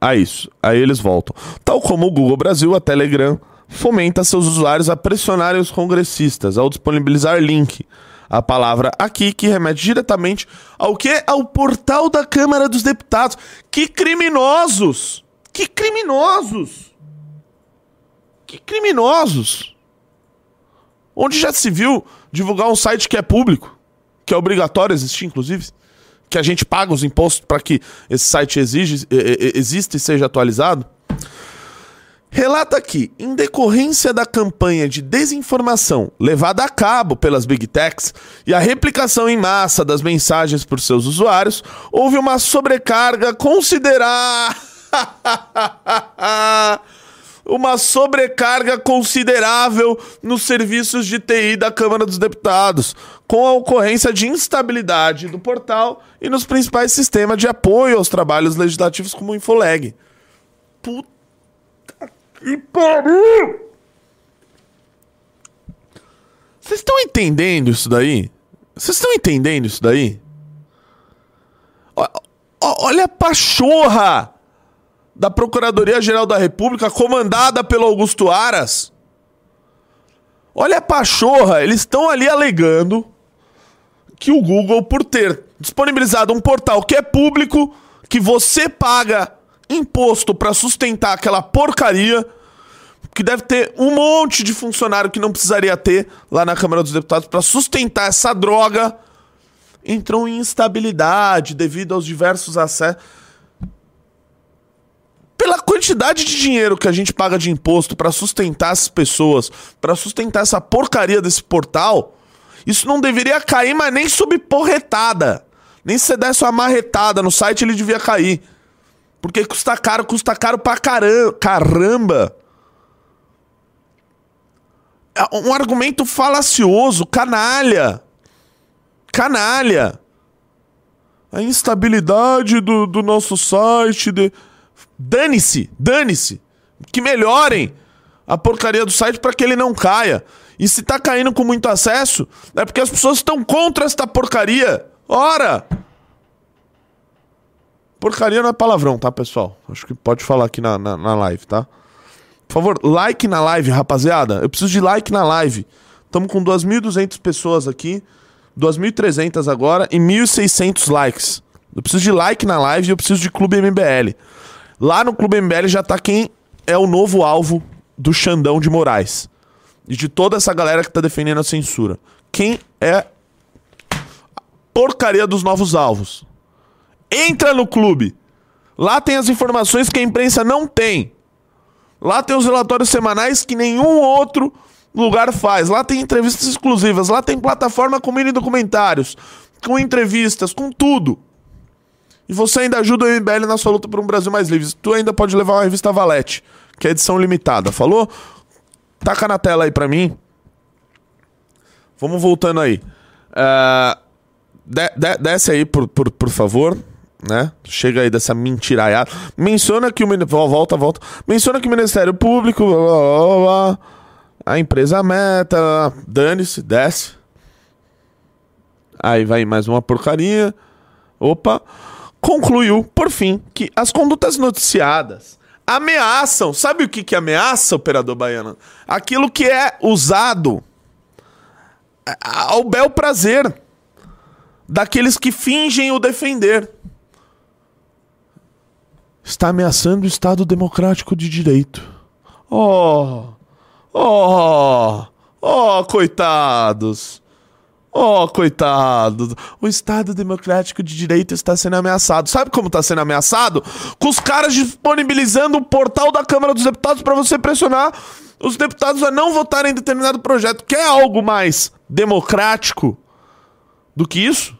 a isso. Aí eles voltam. Tal como o Google Brasil, a Telegram fomenta seus usuários a pressionarem os congressistas ao disponibilizar link. A palavra aqui que remete diretamente ao que? Ao portal da Câmara dos Deputados. Que criminosos! Que criminosos! Que criminosos! Onde já se viu divulgar um site que é público, que é obrigatório existir, inclusive, que a gente paga os impostos para que esse site exige, exista e seja atualizado? Relata que, em decorrência da campanha de desinformação levada a cabo pelas Big Techs e a replicação em massa das mensagens por seus usuários, houve uma sobrecarga considerável. uma sobrecarga considerável nos serviços de TI da Câmara dos Deputados, com a ocorrência de instabilidade do portal e nos principais sistemas de apoio aos trabalhos legislativos como o Infoleg. Puta que pariu! Vocês estão entendendo isso daí? Vocês estão entendendo isso daí? Olha a pachorra! da Procuradoria-Geral da República, comandada pelo Augusto Aras. Olha a pachorra, eles estão ali alegando que o Google, por ter disponibilizado um portal que é público, que você paga imposto para sustentar aquela porcaria, que deve ter um monte de funcionário que não precisaria ter lá na Câmara dos Deputados para sustentar essa droga, entrou em instabilidade devido aos diversos acessos. Pela quantidade de dinheiro que a gente paga de imposto para sustentar essas pessoas, para sustentar essa porcaria desse portal, isso não deveria cair, mas nem sob porretada. Nem se você desse uma marretada no site, ele devia cair. Porque custa caro, custa caro pra caramba. caramba. É um argumento falacioso, canalha. Canalha. A instabilidade do, do nosso site. De... Dane-se, dane-se. Que melhorem a porcaria do site para que ele não caia. E se tá caindo com muito acesso, é porque as pessoas estão contra esta porcaria. Ora! Porcaria não é palavrão, tá, pessoal? Acho que pode falar aqui na, na, na live, tá? Por favor, like na live, rapaziada. Eu preciso de like na live. Estamos com 2.200 pessoas aqui, 2.300 agora e 1.600 likes. Eu preciso de like na live e eu preciso de Clube MBL. Lá no Clube MBL já tá quem é o novo alvo do Xandão de Moraes. E de toda essa galera que tá defendendo a censura. Quem é a porcaria dos novos alvos? Entra no clube. Lá tem as informações que a imprensa não tem. Lá tem os relatórios semanais que nenhum outro lugar faz. Lá tem entrevistas exclusivas. Lá tem plataforma com mini documentários, com entrevistas, com tudo. E você ainda ajuda o MBL na sua luta por um Brasil mais livre. Tu ainda pode levar uma revista Valete, que é edição limitada. Falou? Taca na tela aí pra mim. Vamos voltando aí. É, de- de- desce aí, por, por, por favor. Né? Chega aí dessa mentiraiada. Menciona que o. Volta, volta. Menciona que o Ministério Público. blá, blá, blá, a empresa meta. Dane-se, desce. Aí vai mais uma porcaria. Opa. Concluiu, por fim, que as condutas noticiadas ameaçam. Sabe o que, que ameaça, operador baiano? Aquilo que é usado a- ao bel prazer daqueles que fingem o defender. Está ameaçando o Estado Democrático de Direito. Oh, oh, oh, coitados. Oh, coitados. O Estado Democrático de Direito está sendo ameaçado. Sabe como está sendo ameaçado? Com os caras disponibilizando o portal da Câmara dos Deputados para você pressionar os deputados a não votarem em determinado projeto. Quer algo mais democrático do que isso?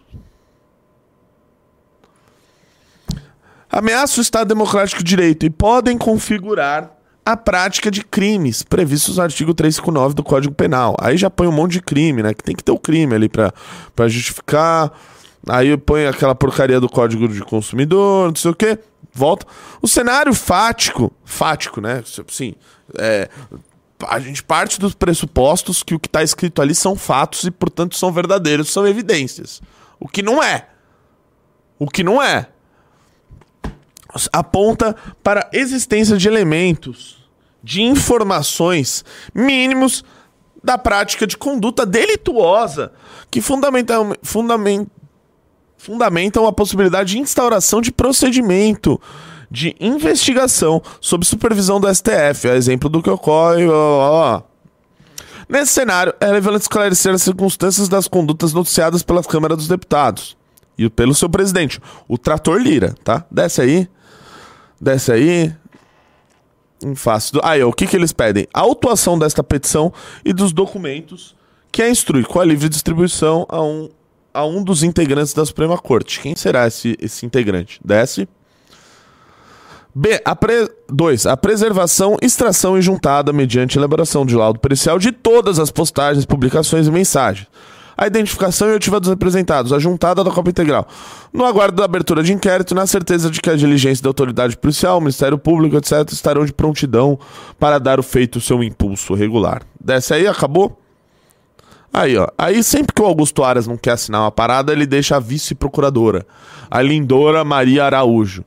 Ameaça o Estado Democrático de Direito e podem configurar a prática de crimes previstos no artigo 359 do Código Penal. Aí já põe um monte de crime, né? Que tem que ter o crime ali pra justificar. Aí põe aquela porcaria do Código de Consumidor, não sei o quê. Volta. O cenário fático, fático, né? Sim, é, a gente parte dos pressupostos que o que está escrito ali são fatos e, portanto, são verdadeiros, são evidências. O que não é. O que não é aponta para a existência de elementos, de informações mínimos da prática de conduta delituosa que fundamentam, fundamen- fundamentam a possibilidade de instauração de procedimento de investigação sob supervisão do STF, a exemplo do que ocorre. ó. Nesse cenário, é relevante esclarecer as circunstâncias das condutas noticiadas pela Câmara dos Deputados e pelo seu presidente, o Trator Lira, tá? Desce aí. Desce aí. Em face do... Aí, o que, que eles pedem? A autuação desta petição e dos documentos que a instrui com a livre distribuição a um, a um dos integrantes da Suprema Corte. Quem será esse, esse integrante? Desce. B. 2. A preservação, extração e juntada mediante elaboração de laudo pericial de todas as postagens, publicações e mensagens. A identificação e oitiva dos representados, a juntada da cópia integral. No aguardo da abertura de inquérito, na certeza de que a diligência da autoridade policial, Ministério Público, etc., estarão de prontidão para dar o feito seu impulso regular. Desce aí, acabou? Aí, ó. Aí sempre que o Augusto Aras não quer assinar uma parada, ele deixa a vice-procuradora, a Lindora Maria Araújo,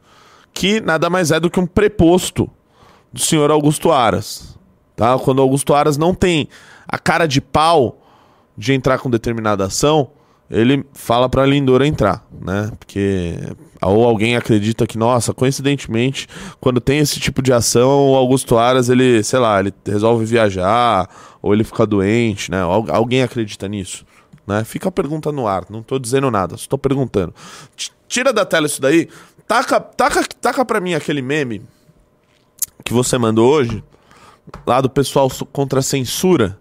que nada mais é do que um preposto do senhor Augusto Aras. Tá? Quando o Augusto Aras não tem a cara de pau de entrar com determinada ação, ele fala pra Lindora entrar, né? Porque ou alguém acredita que, nossa, coincidentemente, quando tem esse tipo de ação, o Augusto Aras, ele, sei lá, ele resolve viajar, ou ele fica doente, né? Al- alguém acredita nisso, né? Fica a pergunta no ar, não tô dizendo nada, só tô perguntando. Tira da tela isso daí, taca, taca, taca pra mim aquele meme que você mandou hoje, lá do pessoal so- contra a censura.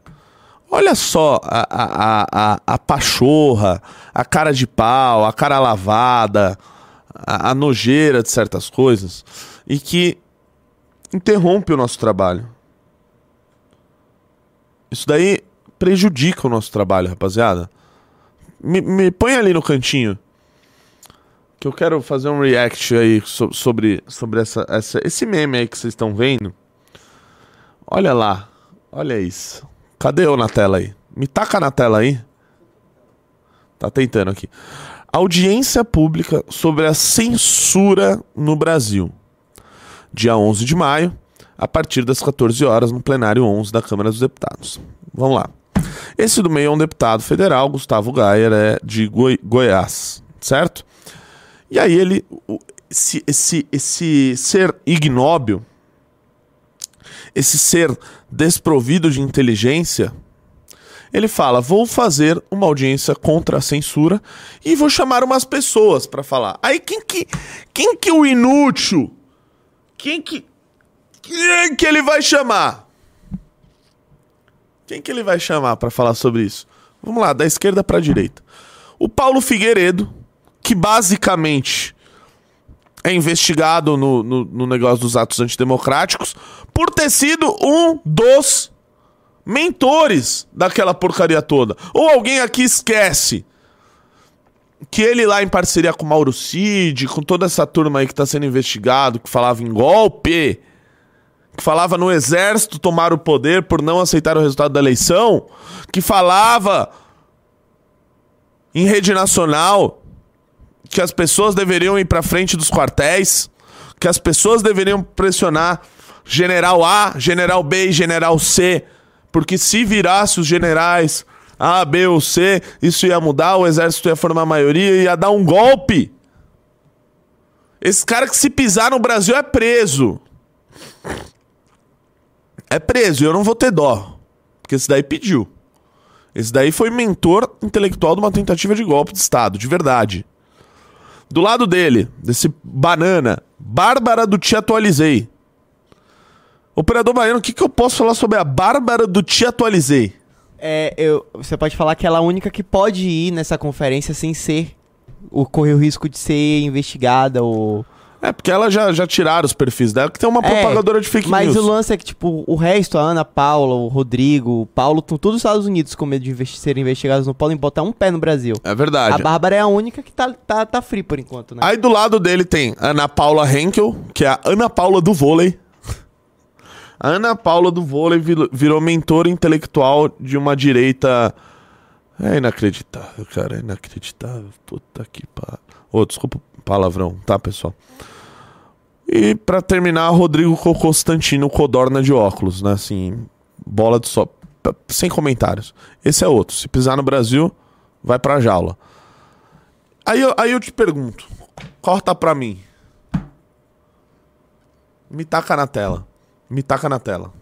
Olha só a, a, a, a, pachorra, a cara de pau, a cara lavada, a, a nojeira de certas coisas e que interrompe o nosso trabalho. Isso daí prejudica o nosso trabalho, rapaziada. Me, me põe ali no cantinho. Que eu quero fazer um react aí so- sobre, sobre essa, essa, esse meme aí que vocês estão vendo. Olha lá. Olha isso. Cadê eu na tela aí? Me taca na tela aí. Tá tentando aqui. Audiência pública sobre a censura no Brasil. Dia 11 de maio, a partir das 14 horas, no plenário 11 da Câmara dos Deputados. Vamos lá. Esse do meio é um deputado federal, Gustavo Gayer, é de Goi- Goiás, certo? E aí ele, esse, esse, esse ser ignóbil, esse ser desprovido de inteligência, ele fala: vou fazer uma audiência contra a censura e vou chamar umas pessoas pra falar. Aí quem que, quem que o inútil? Quem que, quem que ele vai chamar? Quem que ele vai chamar pra falar sobre isso? Vamos lá, da esquerda pra direita. O Paulo Figueiredo, que basicamente é investigado no, no, no negócio dos atos antidemocráticos por ter sido um dos mentores daquela porcaria toda. Ou alguém aqui esquece que ele lá em parceria com Mauro Cid, com toda essa turma aí que tá sendo investigado, que falava em golpe, que falava no exército tomar o poder por não aceitar o resultado da eleição, que falava em rede nacional que as pessoas deveriam ir pra frente dos quartéis, que as pessoas deveriam pressionar general A, general B e general C, porque se virasse os generais A, B ou C, isso ia mudar, o exército ia formar maioria e ia dar um golpe. Esse cara que se pisar no Brasil é preso. É preso eu não vou ter dó. Porque esse daí pediu. Esse daí foi mentor intelectual de uma tentativa de golpe de Estado, de verdade. Do lado dele, desse banana, Bárbara do Te Atualizei. Operador Baiano, o que, que eu posso falar sobre a Bárbara do Te Atualizei? É, eu, você pode falar que ela é a única que pode ir nessa conferência sem ser. Ou correr o risco de ser investigada ou. É, porque ela já, já tiraram os perfis dela, que tem uma É, propagadora de fake Mas news. o lance é que, tipo, o resto, a Ana Paula, o Rodrigo, o Paulo, estão todos os Estados Unidos com medo de investi- serem investigados, não podem botar um pé no Brasil. É verdade. A Bárbara é a única que tá, tá, tá free por enquanto, né? Aí do lado dele tem Ana Paula Henkel, que é a Ana Paula do vôlei. A Ana Paula do vôlei virou, mentora intelectual de uma direita. É inacreditável, cara. É inacreditável. Puta que pariu. Ô, desculpa o palavrão, tá, pessoal? E pra terminar, Rodrigo Constantino Codorna de óculos, né? Assim, bola de só. Sem comentários. Esse é outro. Se pisar no Brasil, vai pra jaula. Aí aí eu te pergunto, corta pra mim. Me taca na tela. Me taca na tela.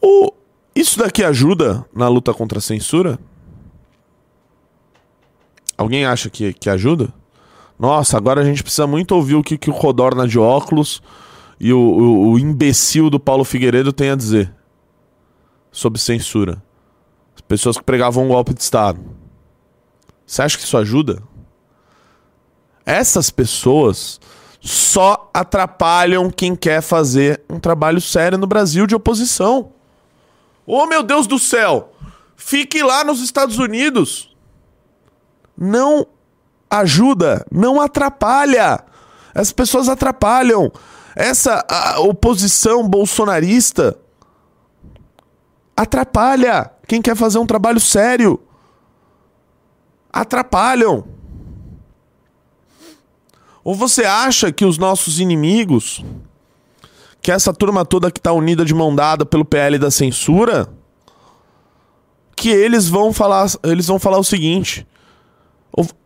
O, isso daqui ajuda na luta contra a censura? Alguém acha que, que ajuda? Nossa, agora a gente precisa muito ouvir o que, que o Rodorna de óculos e o, o, o imbecil do Paulo Figueiredo tem a dizer sobre censura. As pessoas que pregavam um golpe de Estado. Você acha que isso ajuda? Essas pessoas só atrapalham quem quer fazer um trabalho sério no Brasil de oposição. Oh, meu Deus do céu! Fique lá nos Estados Unidos. Não ajuda, não atrapalha. As pessoas atrapalham. Essa oposição bolsonarista atrapalha quem quer fazer um trabalho sério. Atrapalham. Ou você acha que os nossos inimigos, que essa turma toda que tá unida de mão dada pelo PL da censura, que eles vão falar, eles vão falar o seguinte.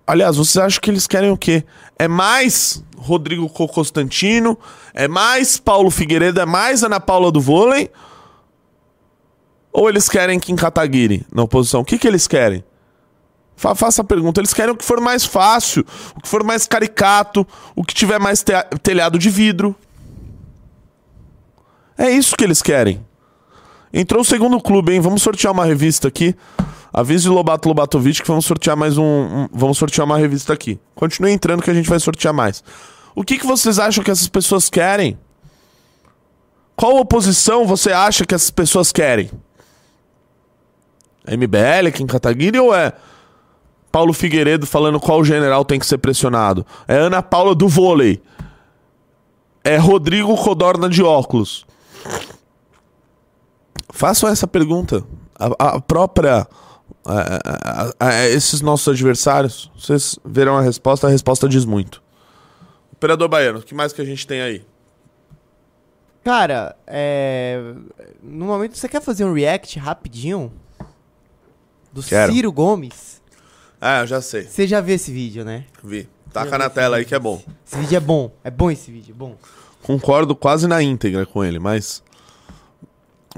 Aliás, vocês acham que eles querem o quê? É mais Rodrigo Co- Constantino, é mais Paulo Figueiredo, é mais Ana Paula do vôlei? Ou eles querem Kim Kataguiri na oposição? O que, que eles querem? Fa- faça a pergunta. Eles querem o que for mais fácil, o que for mais caricato, o que tiver mais te- telhado de vidro. É isso que eles querem. Entrou o segundo clube, hein? Vamos sortear uma revista aqui. Avise Lobato Lobatovic que vamos sortear mais um, um- Vamos sortear uma revista aqui. Continue entrando que a gente vai sortear mais. O que, que vocês acham que essas pessoas querem? Qual oposição você acha que essas pessoas querem? MBL, Kim Kataguiri ou é Paulo Figueiredo falando qual general tem que ser pressionado? É Ana Paula do vôlei? É Rodrigo Codorna de óculos? Façam essa pergunta. A, a própria. a- a- esses nossos adversários, vocês verão a resposta, a resposta diz muito. Operador Baiano, o que mais que a gente tem aí? Cara, é. No momento, você quer fazer um react rapidinho? Do Quero. Ciro Gomes? Ah, eu já sei. Você já viu esse vídeo, né? Vi. Taca na tela aí que é bom. Esse vídeo é bom. É bom esse vídeo, é bom. Concordo quase na íntegra com ele, mas.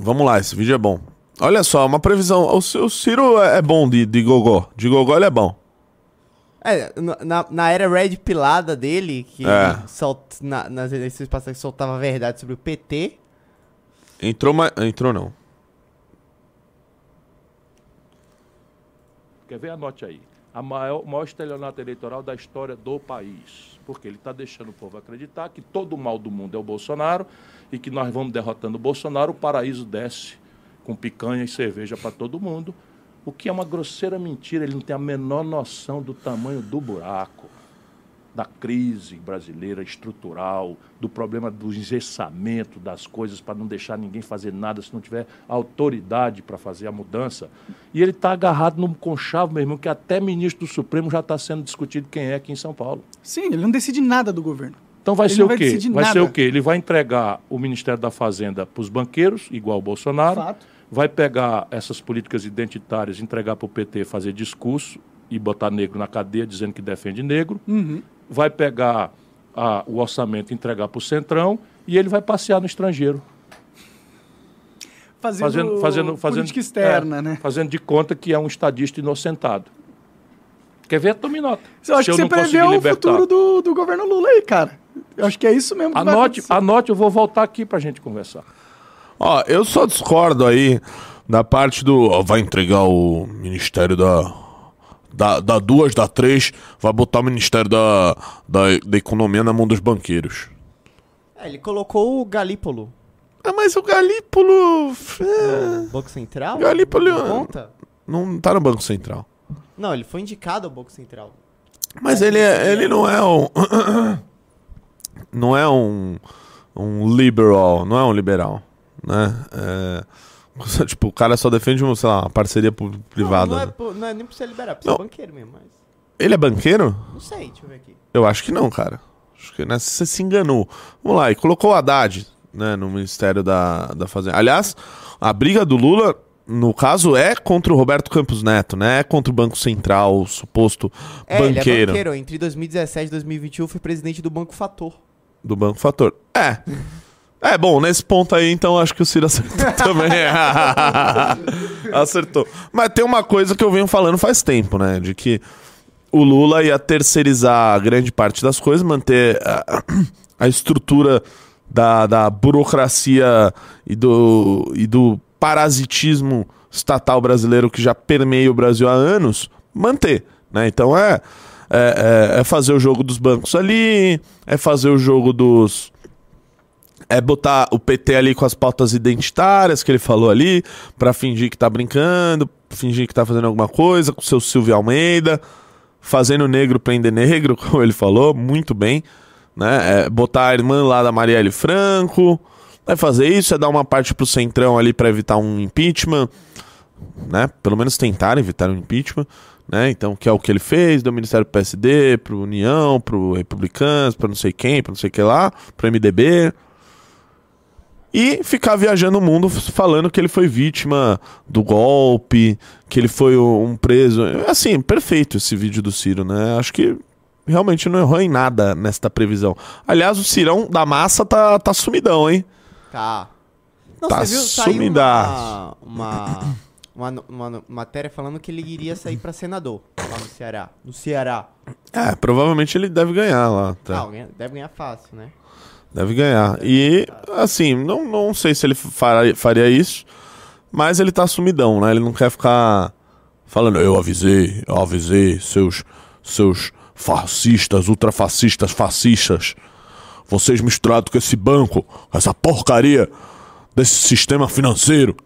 Vamos lá, esse vídeo é bom. Olha só, uma previsão. O, o Ciro é é bom de, de gogó. De gogó ele é bom. É, na- na, era Red Pilada dele, que É. ele sol- na, nas eleições passadas soltava a verdade sobre o PT. Entrou, mas. Entrou não. Quer ver? Anote aí. A maior, maior estelionato eleitoral da história do país. Porque ele está deixando o povo acreditar que todo o mal do mundo é o Bolsonaro e que nós vamos derrotando o Bolsonaro, o paraíso desce com picanha e cerveja para todo mundo. O que é uma grosseira mentira, ele não tem a menor noção do tamanho do buraco, da crise brasileira estrutural, do problema do engessamento das coisas para não deixar ninguém fazer nada se não tiver autoridade para fazer a mudança. E ele está agarrado num conchavo, meu irmão, que até ministro do Supremo já está sendo discutido quem é aqui em São Paulo. Sim, ele não decide nada do governo. Então vai Ele ser o vai quê? Vai ser nada. o quê? Ele vai entregar o Ministério da Fazenda para os banqueiros, igual o Bolsonaro. Fato. Vai pegar essas políticas identitárias, entregar para o PT fazer discurso e botar negro na cadeia dizendo que defende negro. Uhum. Vai pegar a- o orçamento e entregar para o Centrão e ele vai passear no estrangeiro. Fazendo, Fazendo, fazendo, fazendo, política externa, é, né? Fazendo de conta que é um estadista inocentado. Quer ver? Tome nota. Eu acho Se que você prevê o futuro do, do governo Lula aí, cara. Eu acho que é isso mesmo que Anote, anote, eu vou voltar aqui para a gente conversar. Ó, eu só discordo aí da parte do. ó, vai entregar o Ministério da. Da, da duas, da três, vai botar o Ministério da, da, da Economia na mão dos banqueiros. É, ele colocou o Galípolo. Ah, mas o Galípolo. é, no Banco Central? Galípolo- Não conta? não tá no Banco Central. Não, ele foi indicado ao Banco Central. Mas ele, é, ele não é um. não é um. Um liberal, não é um liberal. Né? É, tipo, o cara só defende um, sei lá, uma parceria privada. Não, não, é, por- não é nem pra você liberar, pra ser Não. banqueiro mesmo, mas... Ele é banqueiro? Não sei, deixa eu ver aqui. Eu acho que não, cara. Acho que nessa você se enganou. Vamos lá, e colocou o Haddad né, no Ministério da, da Fazenda. Aliás, a briga do Lula, no caso, é contra o Roberto Campos Neto, né? É contra o Banco Central, o suposto É, ele é banqueiro banqueiro. Entre 2017 e 2021 foi presidente do Banco Fator. do Banco Fator. É. É, bom, nesse ponto aí, então, acho que o Ciro acertou também. acertou. Mas tem uma coisa que eu venho falando faz tempo, né? De que o Lula ia terceirizar grande parte das coisas, manter a, a estrutura da, da burocracia e do, e do parasitismo estatal brasileiro que já permeia o Brasil há anos, manter. Né? Então é, é, é- é fazer o jogo dos bancos ali, é fazer o jogo dos. É botar o PT ali com as pautas identitárias que ele falou ali, pra fingir que tá brincando, fingir que tá fazendo alguma coisa, com o seu Silvio Almeida, fazendo negro prender negro, como ele falou, muito bem. Né? É botar a irmã lá da Marielle Franco, vai fazer isso, é dar uma parte pro Centrão ali pra evitar um impeachment, né? Pelo menos tentar evitar um impeachment, né? Então, que é o que ele fez, do Ministério do PSD, pro União, pro Republicanos, pra não sei quem, pra não sei o que lá, pro MDB. E ficar viajando o mundo falando que ele foi vítima do golpe, que ele foi um preso. Assim, perfeito esse vídeo do Ciro, né? Acho que realmente não errou em nada nesta previsão. Aliás, o Cirão da massa tá, tá sumidão, hein? Tá. Não, Tá você viu? Sumidaço. uma, uma, uma, uma matéria falando que ele iria sair pra senador lá no Ceará. No Ceará. É, provavelmente ele deve ganhar lá. Tá? Não, deve ganhar fácil, né? Deve ganhar. E, assim, não, não sei se ele faria, faria isso, mas ele tá sumidão, né? Ele não quer ficar falando, eu avisei, eu avisei, seus, seus fascistas, ultrafascistas, fascistas. Vocês misturados com esse banco, com essa porcaria desse sistema financeiro.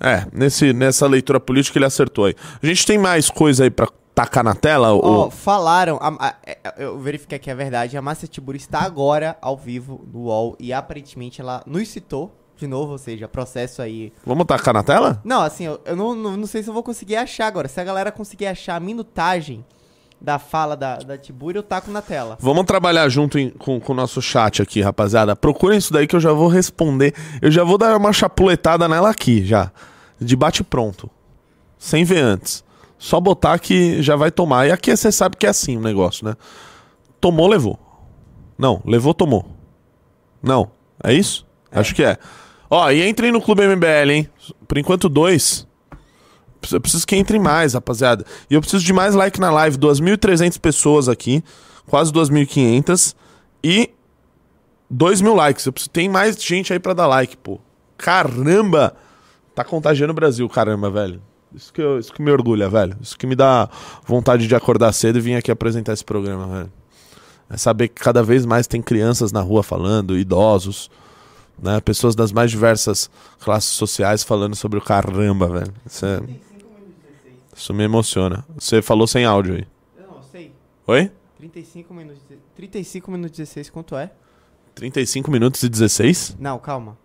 É, nesse, nessa leitura política ele acertou aí. A gente tem mais coisa aí pra tacar na tela? Ó, ou... falaram, a- a- é, eu verifiquei que é verdade, a Márcia Tiburi está agora ao vivo no UOL e aparentemente ela nos citou de novo, ou seja, processo aí. Vamos tacar na tela? Não, assim, eu, eu não, não, não sei se eu vou conseguir achar agora. Se a galera conseguir achar a minutagem da fala da, da Tiburi, eu taco na tela. Vamos trabalhar junto em- com, com o nosso chat aqui, rapaziada. Procurem isso daí que eu já vou responder. Eu já vou dar uma chapuletada nela aqui, já. De bate pronto. Sem ver antes. Só botar que já vai tomar. E aqui você sabe que é assim o negócio, né? Tomou, levou. Não, levou, tomou. Não. É isso? Acho que é. Ó, e entrem no Clube MBL, hein? Por enquanto, dois. Eu preciso que entrem mais, rapaziada. E eu preciso de mais like na live. 2.300 pessoas aqui. Quase 2.500. E 2 mil likes. Eu preciso... Tem mais gente aí pra dar like, pô. Caramba! Tá contagiando o Brasil, caramba, velho. Isso que, eu- isso que me orgulha, velho. Isso que me dá vontade de acordar cedo e vir aqui apresentar esse programa, velho. É saber que cada vez mais tem crianças na rua falando, idosos, né? Pessoas das mais diversas classes sociais falando sobre o caramba, velho. Isso, é- isso me emociona. Você falou sem áudio aí. Não, sei. Oi? 35 minutos. 35 minutos e 16, quanto é? 35 minutos e 16? Não, calma.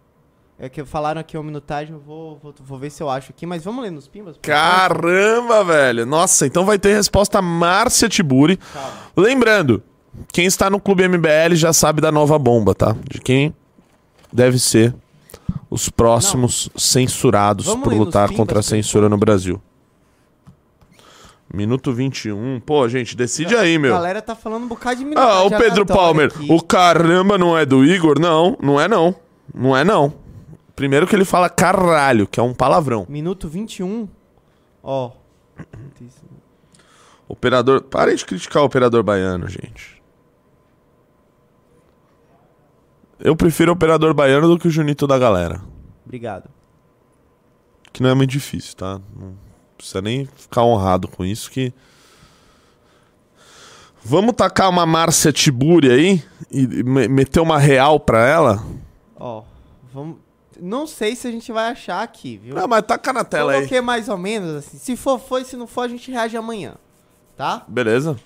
É que falaram aqui uma minutagem, eu vou, vou, vou ver se eu acho aqui, mas vamos ler nos pimbas? Caramba, velho. Nossa, então vai ter resposta Márcia Tiburi. Calma. Lembrando, quem está no Clube MBL já sabe da nova bomba, tá? De quem deve ser os próximos censurados Vamos por ler nos lutar pimbas, contra a censura no Brasil. Minuto 21. Pô, gente, decide aí, A meu. galera tá falando um bocado de minutagem Ah, o Pedro Palmer. aqui. O caramba não é do Igor? Não, não é não. Não é não. Primeiro que ele fala caralho, que é um palavrão. Minuto 21. Ó. Operador. Parem de criticar o operador baiano, gente. Eu prefiro o operador baiano do que o Junito da galera. Obrigado. Que não é muito difícil, tá? Não precisa nem ficar honrado com isso que. Vamos tacar uma Márcia Tiburi aí e me- meter uma real pra ela? Ó. Vamos. Não sei se a gente vai achar aqui, viu? Não, mas taca na tela aí. Coloquei mais ou menos assim. Se for, foi. Se não for, a gente reage amanhã. Tá? Beleza?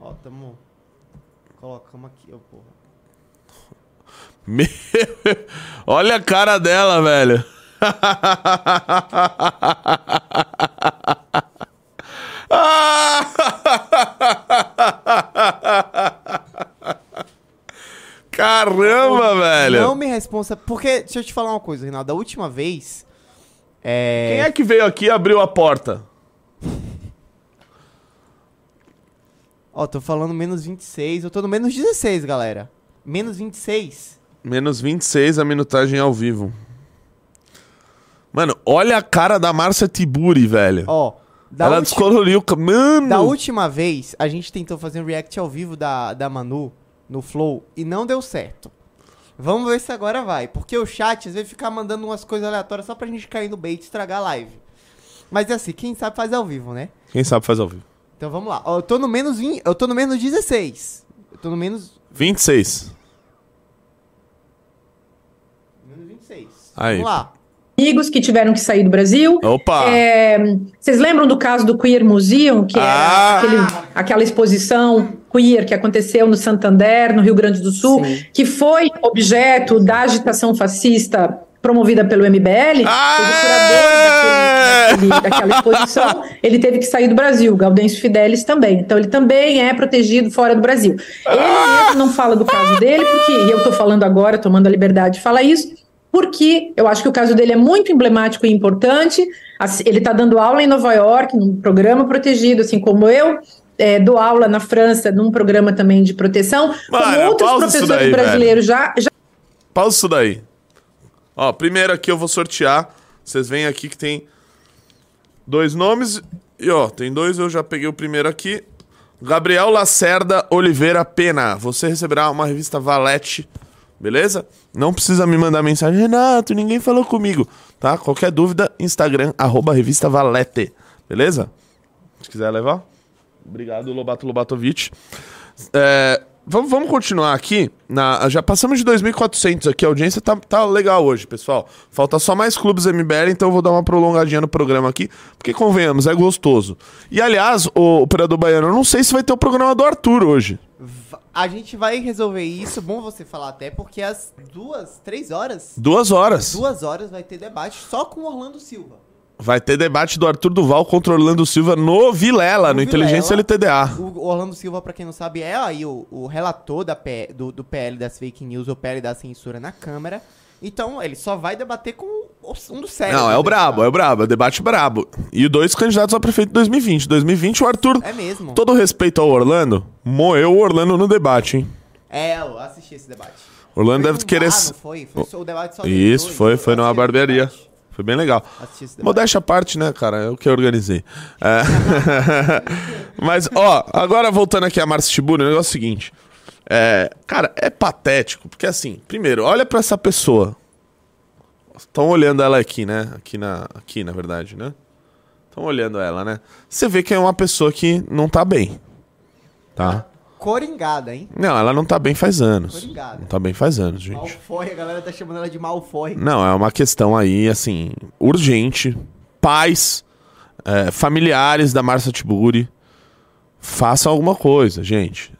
Ó, tamo. Colocamos aqui, ó, porra. Meu... Olha a cara dela, velho. Caramba, velho. Não me responsa. Porque, deixa eu te falar uma coisa, Reinaldo. Da última vez. É. Quem é que veio aqui e abriu a porta? Ó, tô falando menos 26. Eu tô no menos 16, galera. Menos 26. Menos 26 a minutagem ao vivo. Mano, olha a cara da Márcia Tiburi, velho. Ó. Da, Ela ulti- descoloriu. Mano! da última vez, a gente tentou fazer um react ao vivo da, da Manu no Flow e não deu certo. Vamos ver se agora vai. Porque o chat às vezes fica mandando umas coisas aleatórias só pra gente cair no bait e estragar a live. Mas é assim, quem sabe faz ao vivo, né? Quem sabe faz ao vivo. Então vamos lá. Ó, eu tô no menos 20, eu tô no menos 16. Eu tô no menos 26. Menos 26. Aí. Vamos lá. amigos que tiveram que sair do Brasil. Opa! É, vocês lembram do caso do Queer Museum, que Ah! era aquele- aquela exposição queer que aconteceu no Santander, no Rio Grande do Sul, Sim. que foi objeto da agitação fascista promovida pelo MBL? Ah! O curador daquele- daquele- daquela exposição, ele teve que sair do Brasil, Gaudêncio Fidelis também. Então ele também é protegido fora do Brasil. Ele mesmo não fala do caso dele, porque, e eu estou falando agora, tomando a liberdade de falar isso, porque eu acho que o caso dele é muito emblemático e importante. Ele está dando aula em Nova York, num programa protegido, assim como eu. É, dou aula na França, num programa também de proteção. Mano, como outros professores daí, brasileiros já, já Pausa isso daí. Ó, primeiro aqui eu vou sortear. Vocês veem aqui que tem dois nomes. E ó, tem dois, eu já peguei o primeiro aqui. Gabriel Lacerda Oliveira Pena. Você receberá uma revista Valete, beleza? Não precisa me mandar mensagem, Renato, ninguém falou comigo, tá? Qualquer dúvida, Instagram, arroba revista Valete, beleza? Se quiser levar. Obrigado, Lobato Lobatovic. É, vamos, vamos continuar aqui. Na, já passamos de 2.400 aqui. A audiência tá, tá legal hoje, pessoal. Falta só mais clubes MBL, então eu vou dar uma prolongadinha no programa aqui. Porque, convenhamos, é gostoso. E, aliás, o operador baiano, eu não sei se vai ter o programa do Arthur hoje. A gente vai resolver isso, bom você falar até, porque às duas, três horas, Duas horas. duas horas vai ter debate só com o Orlando Silva. Vai ter debate do Arthur Duval contra Orlando Silva no Vilela, no, No Inteligência. LTDA. O Orlando Silva, pra quem não sabe, é aí o, o relator da P- do, do PL das fake news, o PL da censura na Câmara. Então, ele só vai debater com o- um dos sérios. Não, é o brabo, é o brabo, é o debate brabo. E dois candidatos a prefeito em 2020. 2020, o Arthur, É mesmo. todo respeito ao Orlando, moeu o Orlando no debate, hein? É, eu assisti esse debate. Orlando Foi deve num querer. não foi? Foi o debate só Isso, dois, foi, eu foi numa barbearia. debate. Foi bem legal. Modéstia à parte, né, cara? Eu que organizei. É. Mas, ó, agora voltando aqui a Márcia Tiburi, o negócio é o seguinte. É, cara, é patético, porque assim, primeiro, olha pra essa pessoa. Estão olhando ela aqui, né? Aqui na, aqui, na verdade, né? Estão olhando ela, né? Você vê que é uma pessoa que não tá bem. Tá? Coringada, hein? Não, ela não tá bem faz anos. Obrigado. Não tá bem faz anos, gente. Malfoy, a galera tá chamando ela de Malfoy. Não, é uma questão aí, assim, urgente. Pais, é, familiares da Marcia Tiburi, façam alguma coisa, gente.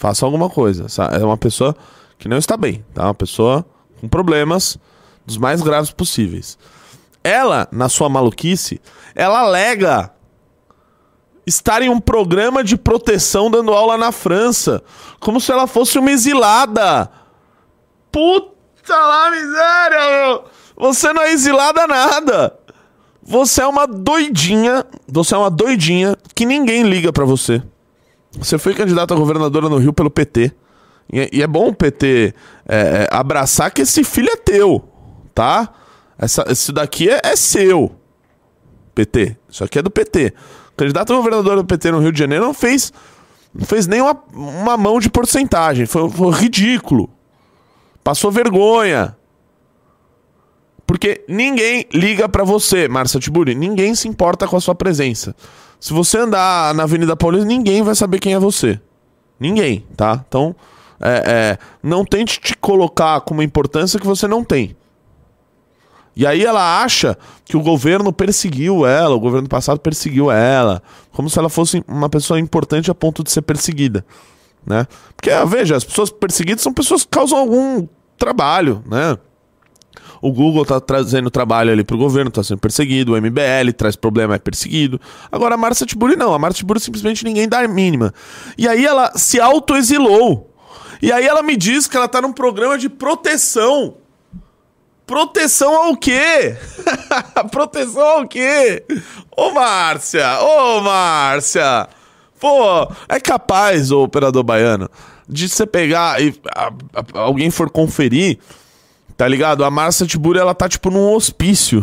Façam alguma coisa. É uma pessoa que não está bem, tá? Uma pessoa com problemas dos mais graves possíveis. Ela, na sua maluquice, ela alega estar em um programa de proteção dando aula na França, como se ela fosse uma exilada. Puta lá, miséria, meu! Você não é exilada nada. Você é uma doidinha. Você é uma doidinha que ninguém liga pra você. Você foi candidata a governadora no Rio pelo PT. E, é- e é bom o PT é, é, abraçar que esse filho é teu, tá? Essa, esse daqui é, é seu. PT. Isso aqui é do PT. Candidato a governadora do PT no Rio de Janeiro não fez, não fez nem uma, uma mão de porcentagem. Foi, foi ridículo. Passou vergonha. Porque ninguém liga pra você, Márcia Tiburi. Ninguém se importa com a sua presença. Se você andar na Avenida Paulista, ninguém vai saber quem é você. Ninguém, tá? Então, é, é, não tente te colocar com uma importância que você não tem. E aí ela acha que o governo perseguiu ela, o governo passado perseguiu ela, como se ela fosse uma pessoa importante a ponto de ser perseguida, né? Porque, veja, as pessoas perseguidas são pessoas que causam algum trabalho, né? O Google tá trazendo trabalho ali pro governo, tá sendo perseguido, o MBL traz problema, é perseguido. Agora a Márcia Tiburi não, a Márcia Tiburi simplesmente ninguém dá a mínima. E aí ela se autoexilou. E aí ela me diz que ela tá num programa de proteção. Proteção ao quê? proteção ao quê? Ô Márcia, ô Márcia. Pô, é capaz, ô operador baiano, de você pegar e a- a- alguém for conferir Tá ligado? A Márcia Tiburi, ela tá tipo num hospício.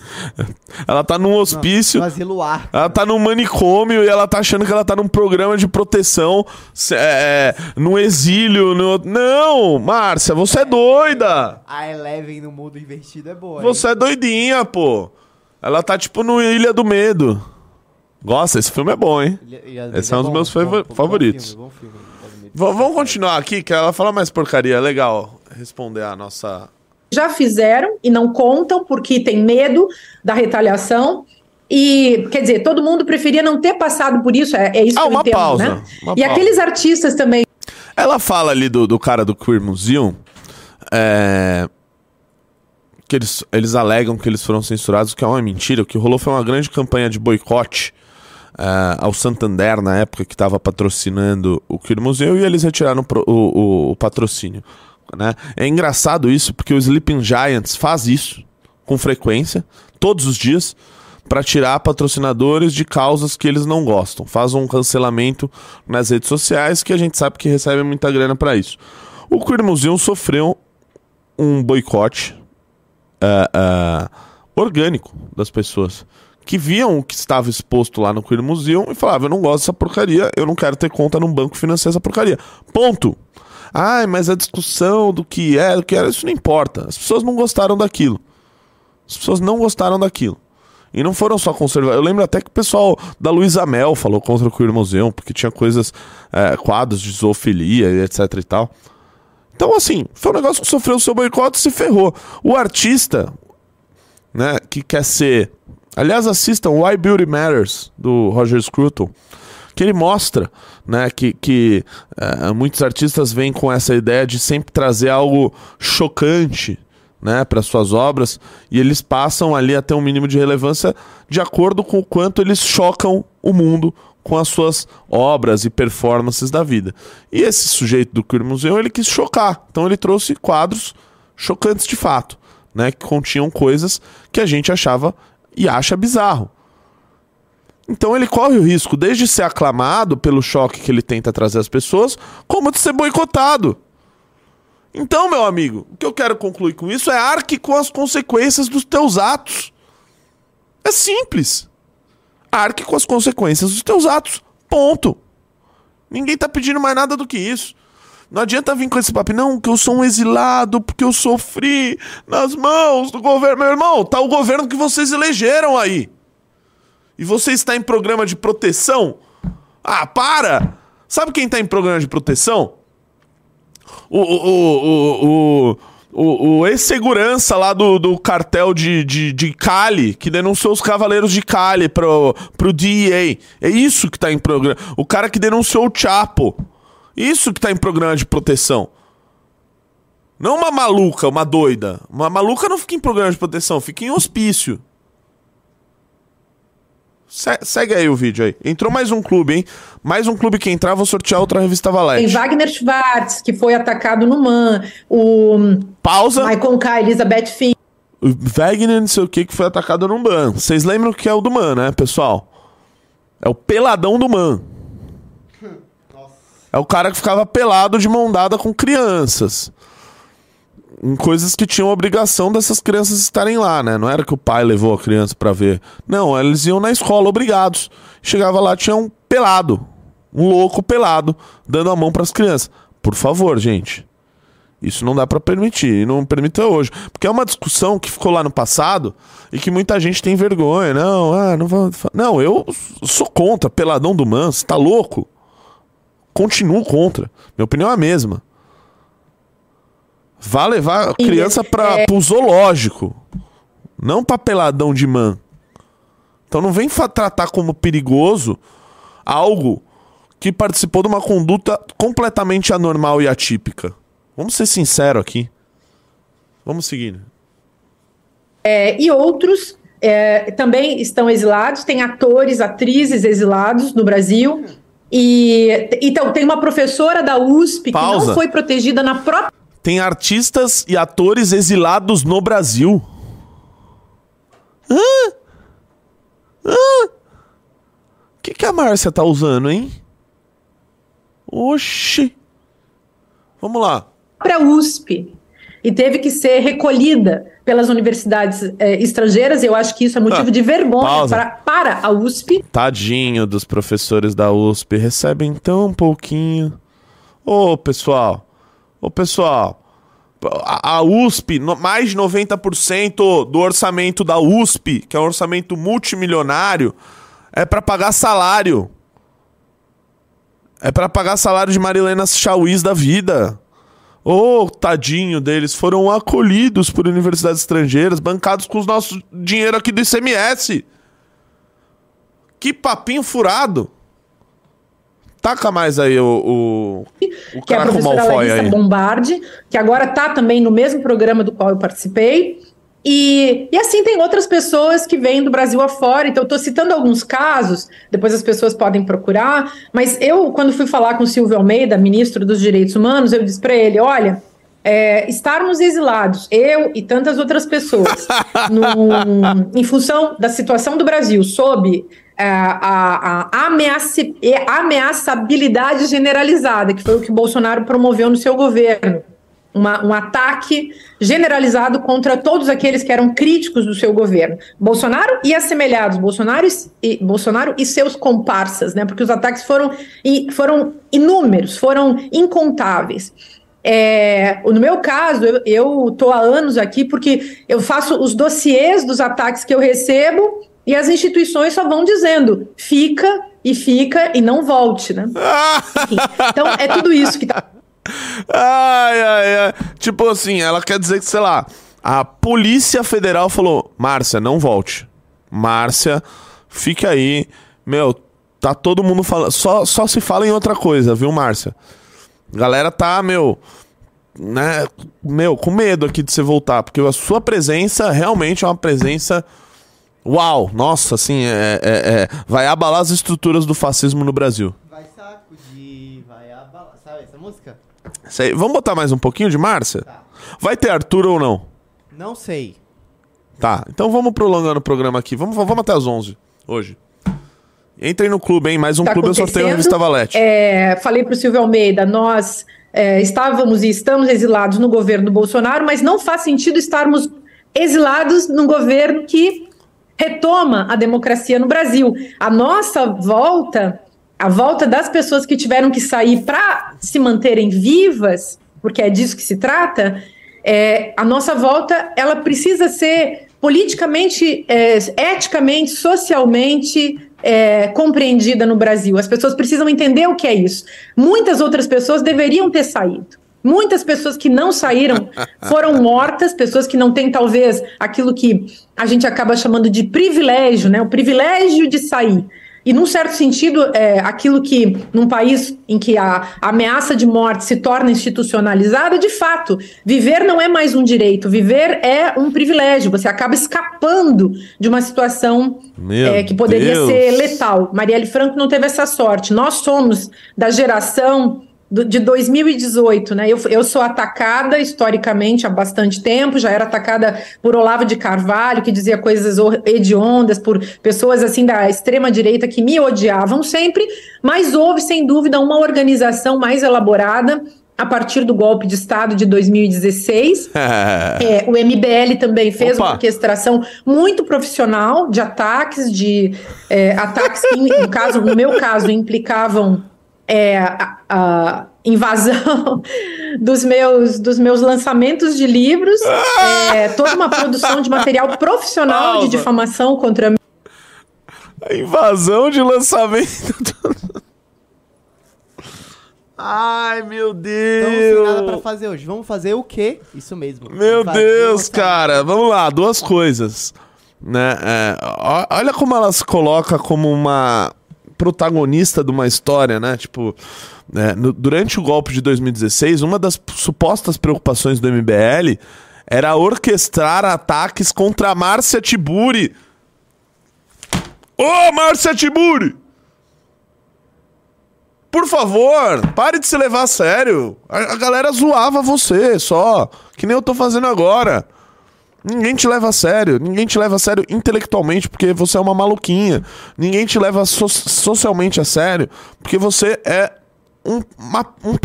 ela tá num hospício. No asilo ar. Ela tá num manicômio e ela tá achando que ela tá num programa de proteção, se- é, num exílio. No... Não, Márcia, você é doida. A Eleven no mundo invertido é boa. Você é doidinha, pô. Ela tá tipo no Ilha do Medo. Gosta? Esse filme é bom, hein? Esse é um dos meus favor- favoritos. Bom filme, bom filme. Vamos continuar aqui, que ela fala mais porcaria. É legal responder a nossa. já fizeram e não contam porque tem medo da retaliação. E, quer dizer, todo mundo preferia não ter passado por isso, é, é isso Ah, que eu uma entendo, pausa, né? uma e pausa. aqueles artistas também Ela fala ali do, do cara do Queer Museum. é, que eles, eles alegam que eles foram censurados, que é uma mentira. O que rolou foi uma grande campanha de boicote é, ao Santander, na época, que estava patrocinando o Queer Museum, e eles retiraram o, o- o patrocínio. Né? É engraçado isso, porque o Sleeping Giants faz isso com frequência, todos os dias, para tirar patrocinadores de causas que eles não gostam. Faz um cancelamento nas redes sociais que a gente sabe que recebe muita grana para isso. O Queer Museum sofreu um boicote ah, ah, orgânico das pessoas que viam o que estava exposto lá no Queer Museum e falavam: Eu não gosto dessa porcaria, eu não quero ter conta num banco financiar essa porcaria. Ponto. Ai, mas a discussão do que é, do que era, isso não importa. As pessoas não gostaram daquilo. As pessoas não gostaram daquilo. E não foram só conservadores. Eu lembro até que o pessoal da Luísa Mel falou contra o Queer Museum, porque tinha coisas, é, quadros de zoofilia e etc e tal. Então, assim, foi um negócio que sofreu o seu boicote e se ferrou. O artista, né, que quer ser. Aliás, assistam Why Beauty Matters, do Roger Scruton, que ele mostra né, que, que eh, muitos artistas vêm com essa ideia de sempre trazer algo chocante né, para suas obras e eles passam ali a ter um mínimo de relevância de acordo com o quanto eles chocam o mundo com as suas obras e performances da vida. E esse sujeito do Queer Museum, ele quis chocar. Então ele trouxe quadros chocantes de fato, né, que continham coisas que a gente achava e acha bizarro. Então ele corre o risco desde ser aclamado pelo choque que ele tenta trazer às pessoas, como de ser boicotado. Então, meu amigo, o que eu quero concluir com isso é arque com as consequências dos teus atos. É simples. Arque com as consequências dos teus atos. Ponto. Ninguém tá pedindo mais nada do que isso. Não adianta vir com esse papo, não, que eu sou um exilado, porque eu sofri nas mãos do governo. Meu irmão, tá o governo que vocês elegeram aí. E você está em programa de proteção? Ah, para! Sabe quem tá em programa de proteção? O, o, o, o, o, ex-segurança lá do, do cartel de, de, de Cali, que denunciou os cavaleiros de Cali pro, pro DEA. É isso que tá em programa. O cara que denunciou o Chapo. Isso que tá em programa de proteção. Não uma maluca, uma doida. Uma maluca não fica em programa de proteção, fica em hospício. Se- segue aí o vídeo aí. Entrou mais um clube, hein? Mais um clube que entrar, vou sortear outra revista Tem Valete. Wagner Schwartz, que foi atacado no MAN. O Pausa. Michael K, Elizabeth Finn. O Wagner, não sei o que, que foi atacado no Man. Vocês lembram que é o do Man, né, pessoal? É o peladão do Man. É o cara que ficava pelado de mão dada com crianças. Em coisas que tinham obrigação dessas crianças estarem lá, né? Não era que o pai levou a criança pra ver. Não, eles iam na escola obrigados. Chegava lá, tinha um pelado. Um louco pelado, dando a mão pras crianças. Por favor, gente. Isso não dá pra permitir, e não permita hoje. Porque é uma discussão que ficou lá no passado e que muita gente tem vergonha. Não, ah, não vou. Não, eu sou contra, peladão do Manso, tá louco? Continuo contra. Minha opinião é a mesma. Vá levar a criança pra, pro zoológico. Não pra peladão de man. Então não vem tratar como perigoso algo que participou de uma conduta completamente anormal e atípica. Vamos ser sinceros aqui. Vamos seguir. É, e outros é, também estão exilados. Tem atores, atrizes exilados no Brasil. E então tem uma professora da USP que Pausa. não foi protegida na própria Tem artistas e atores exilados no Brasil. Hã? Hã? O que, que a Márcia tá usando, hein? Oxi. Vamos lá. USP e teve que ser recolhida pelas universidades é, estrangeiras. Eu acho que isso é motivo Ah, de vergonha pausa. para, para a USP. Tadinho dos professores da USP, recebem tão pouquinho. Ô, pessoal. Ô, pessoal. A, USP, mais de 90% do orçamento da USP, que é um orçamento multimilionário, é pra pagar salário. É pra pagar salário de Marilena Chauís da vida. Ô, tadinho deles, foram acolhidos por universidades estrangeiras, bancados com os nossos dinheiro aqui do ICMS. Que papinho furado. Taca mais aí o, o, o que é a professora Larissa aí. Bombardi, que agora está também no mesmo programa do qual eu participei. E, e assim tem outras pessoas que vêm do Brasil afora. Então, eu estou citando alguns casos, depois as pessoas podem procurar. Mas eu, quando fui falar com o Silvio Almeida, ministro dos Direitos Humanos, eu disse para ele: olha. é, estarmos exilados, eu e tantas outras pessoas, num- em função da situação do Brasil, sob a, a ameaça- ameaçabilidade generalizada, que foi o que Bolsonaro promoveu no seu governo. Uma- um ataque generalizado contra todos aqueles que eram críticos do seu governo. Bolsonaro e assemelhados, Bolsonaro e, Bolsonaro e seus comparsas, né? Porque os ataques foram, foram inúmeros, foram incontáveis. É, no meu caso, eu, tô há anos aqui porque eu faço os dossiês dos ataques que eu recebo e as instituições só vão dizendo fica e fica e não volte, né? Então é tudo isso que tá Ai, ai, ai. Tipo assim, ela quer dizer que, sei lá, a Polícia Federal falou: Márcia, não volte. Márcia, fique aí. Meu, tá todo mundo falando. Só, só se fala em outra coisa, viu, Márcia? Galera tá, meu. Né, meu, com medo aqui de você voltar, porque a sua presença realmente é uma presença. Uau, nossa, assim, é, é- é- vai abalar as estruturas do fascismo no Brasil. Vai sacudir, vai abalar. Sabe essa música? Isso aí. Vamos botar mais um pouquinho de Márcia? Vai ter Arthur ou não? Não sei. Tá, então vamos prolongando o programa aqui. Vamos, vamos até as 11 hoje. Entrem no clube, hein? Mais um tá clube eu sorteio a revista Valete. É, falei para o Silvio Almeida, nós é, estávamos e estamos exilados no governo do Bolsonaro, mas não faz sentido estarmos exilados num governo que retoma a democracia no Brasil. A nossa volta a volta das pessoas que tiveram que sair para se manterem vivas, porque é disso que se trata, é, a nossa volta ela precisa ser politicamente, é, eticamente, socialmente é, compreendida no Brasil. As pessoas precisam entender o que é isso. Muitas outras pessoas deveriam ter saído. Muitas pessoas que não saíram foram mortas, pessoas que não têm, talvez, aquilo que a gente acaba chamando de privilégio, né? O privilégio de sair. E, num certo sentido, é, aquilo que, num país em que a ameaça de morte se torna institucionalizada, de fato, viver não é mais um direito, viver é um privilégio. Você acaba escapando de uma situação é, que poderia Deus. ser letal. Marielle Franco não teve essa sorte. Nós somos da geração do- de 2018, né? Eu, eu sou atacada historicamente há bastante tempo, já era atacada por Olavo de Carvalho, que dizia coisas hediondas, por pessoas assim da extrema direita que me odiavam sempre, mas houve sem dúvida uma organização mais elaborada a partir do golpe de Estado de 2016. É, o MBL também fez Opa. uma orquestração muito profissional de ataques, de é, ataques que, no, caso, no meu caso, implicavam é, a, a invasão dos meus, dos meus lançamentos de livros, é, toda uma produção de material profissional Pausa. de difamação contra mim. A invasão de lançamento. Ai, meu Estamos sem nada pra Deus. fazer hoje. Vamos fazer o quê? Isso mesmo. Meu Deus, cara. Vamos lá, duas coisas. Né? é, olha como ela se coloca como uma protagonista de uma história, né? Tipo, né, no- durante o golpe de 2016, uma das supostas preocupações do MBL era orquestrar ataques contra a Márcia Tiburi. Ô, Márcia Tiburi! Por favor, pare de se levar a sério. A, a galera zoava você só, que nem eu tô fazendo agora. Ninguém te leva a sério, ninguém te leva a sério intelectualmente porque você é uma maluquinha. Ninguém te leva so- socialmente a sério porque você é um, uma- um.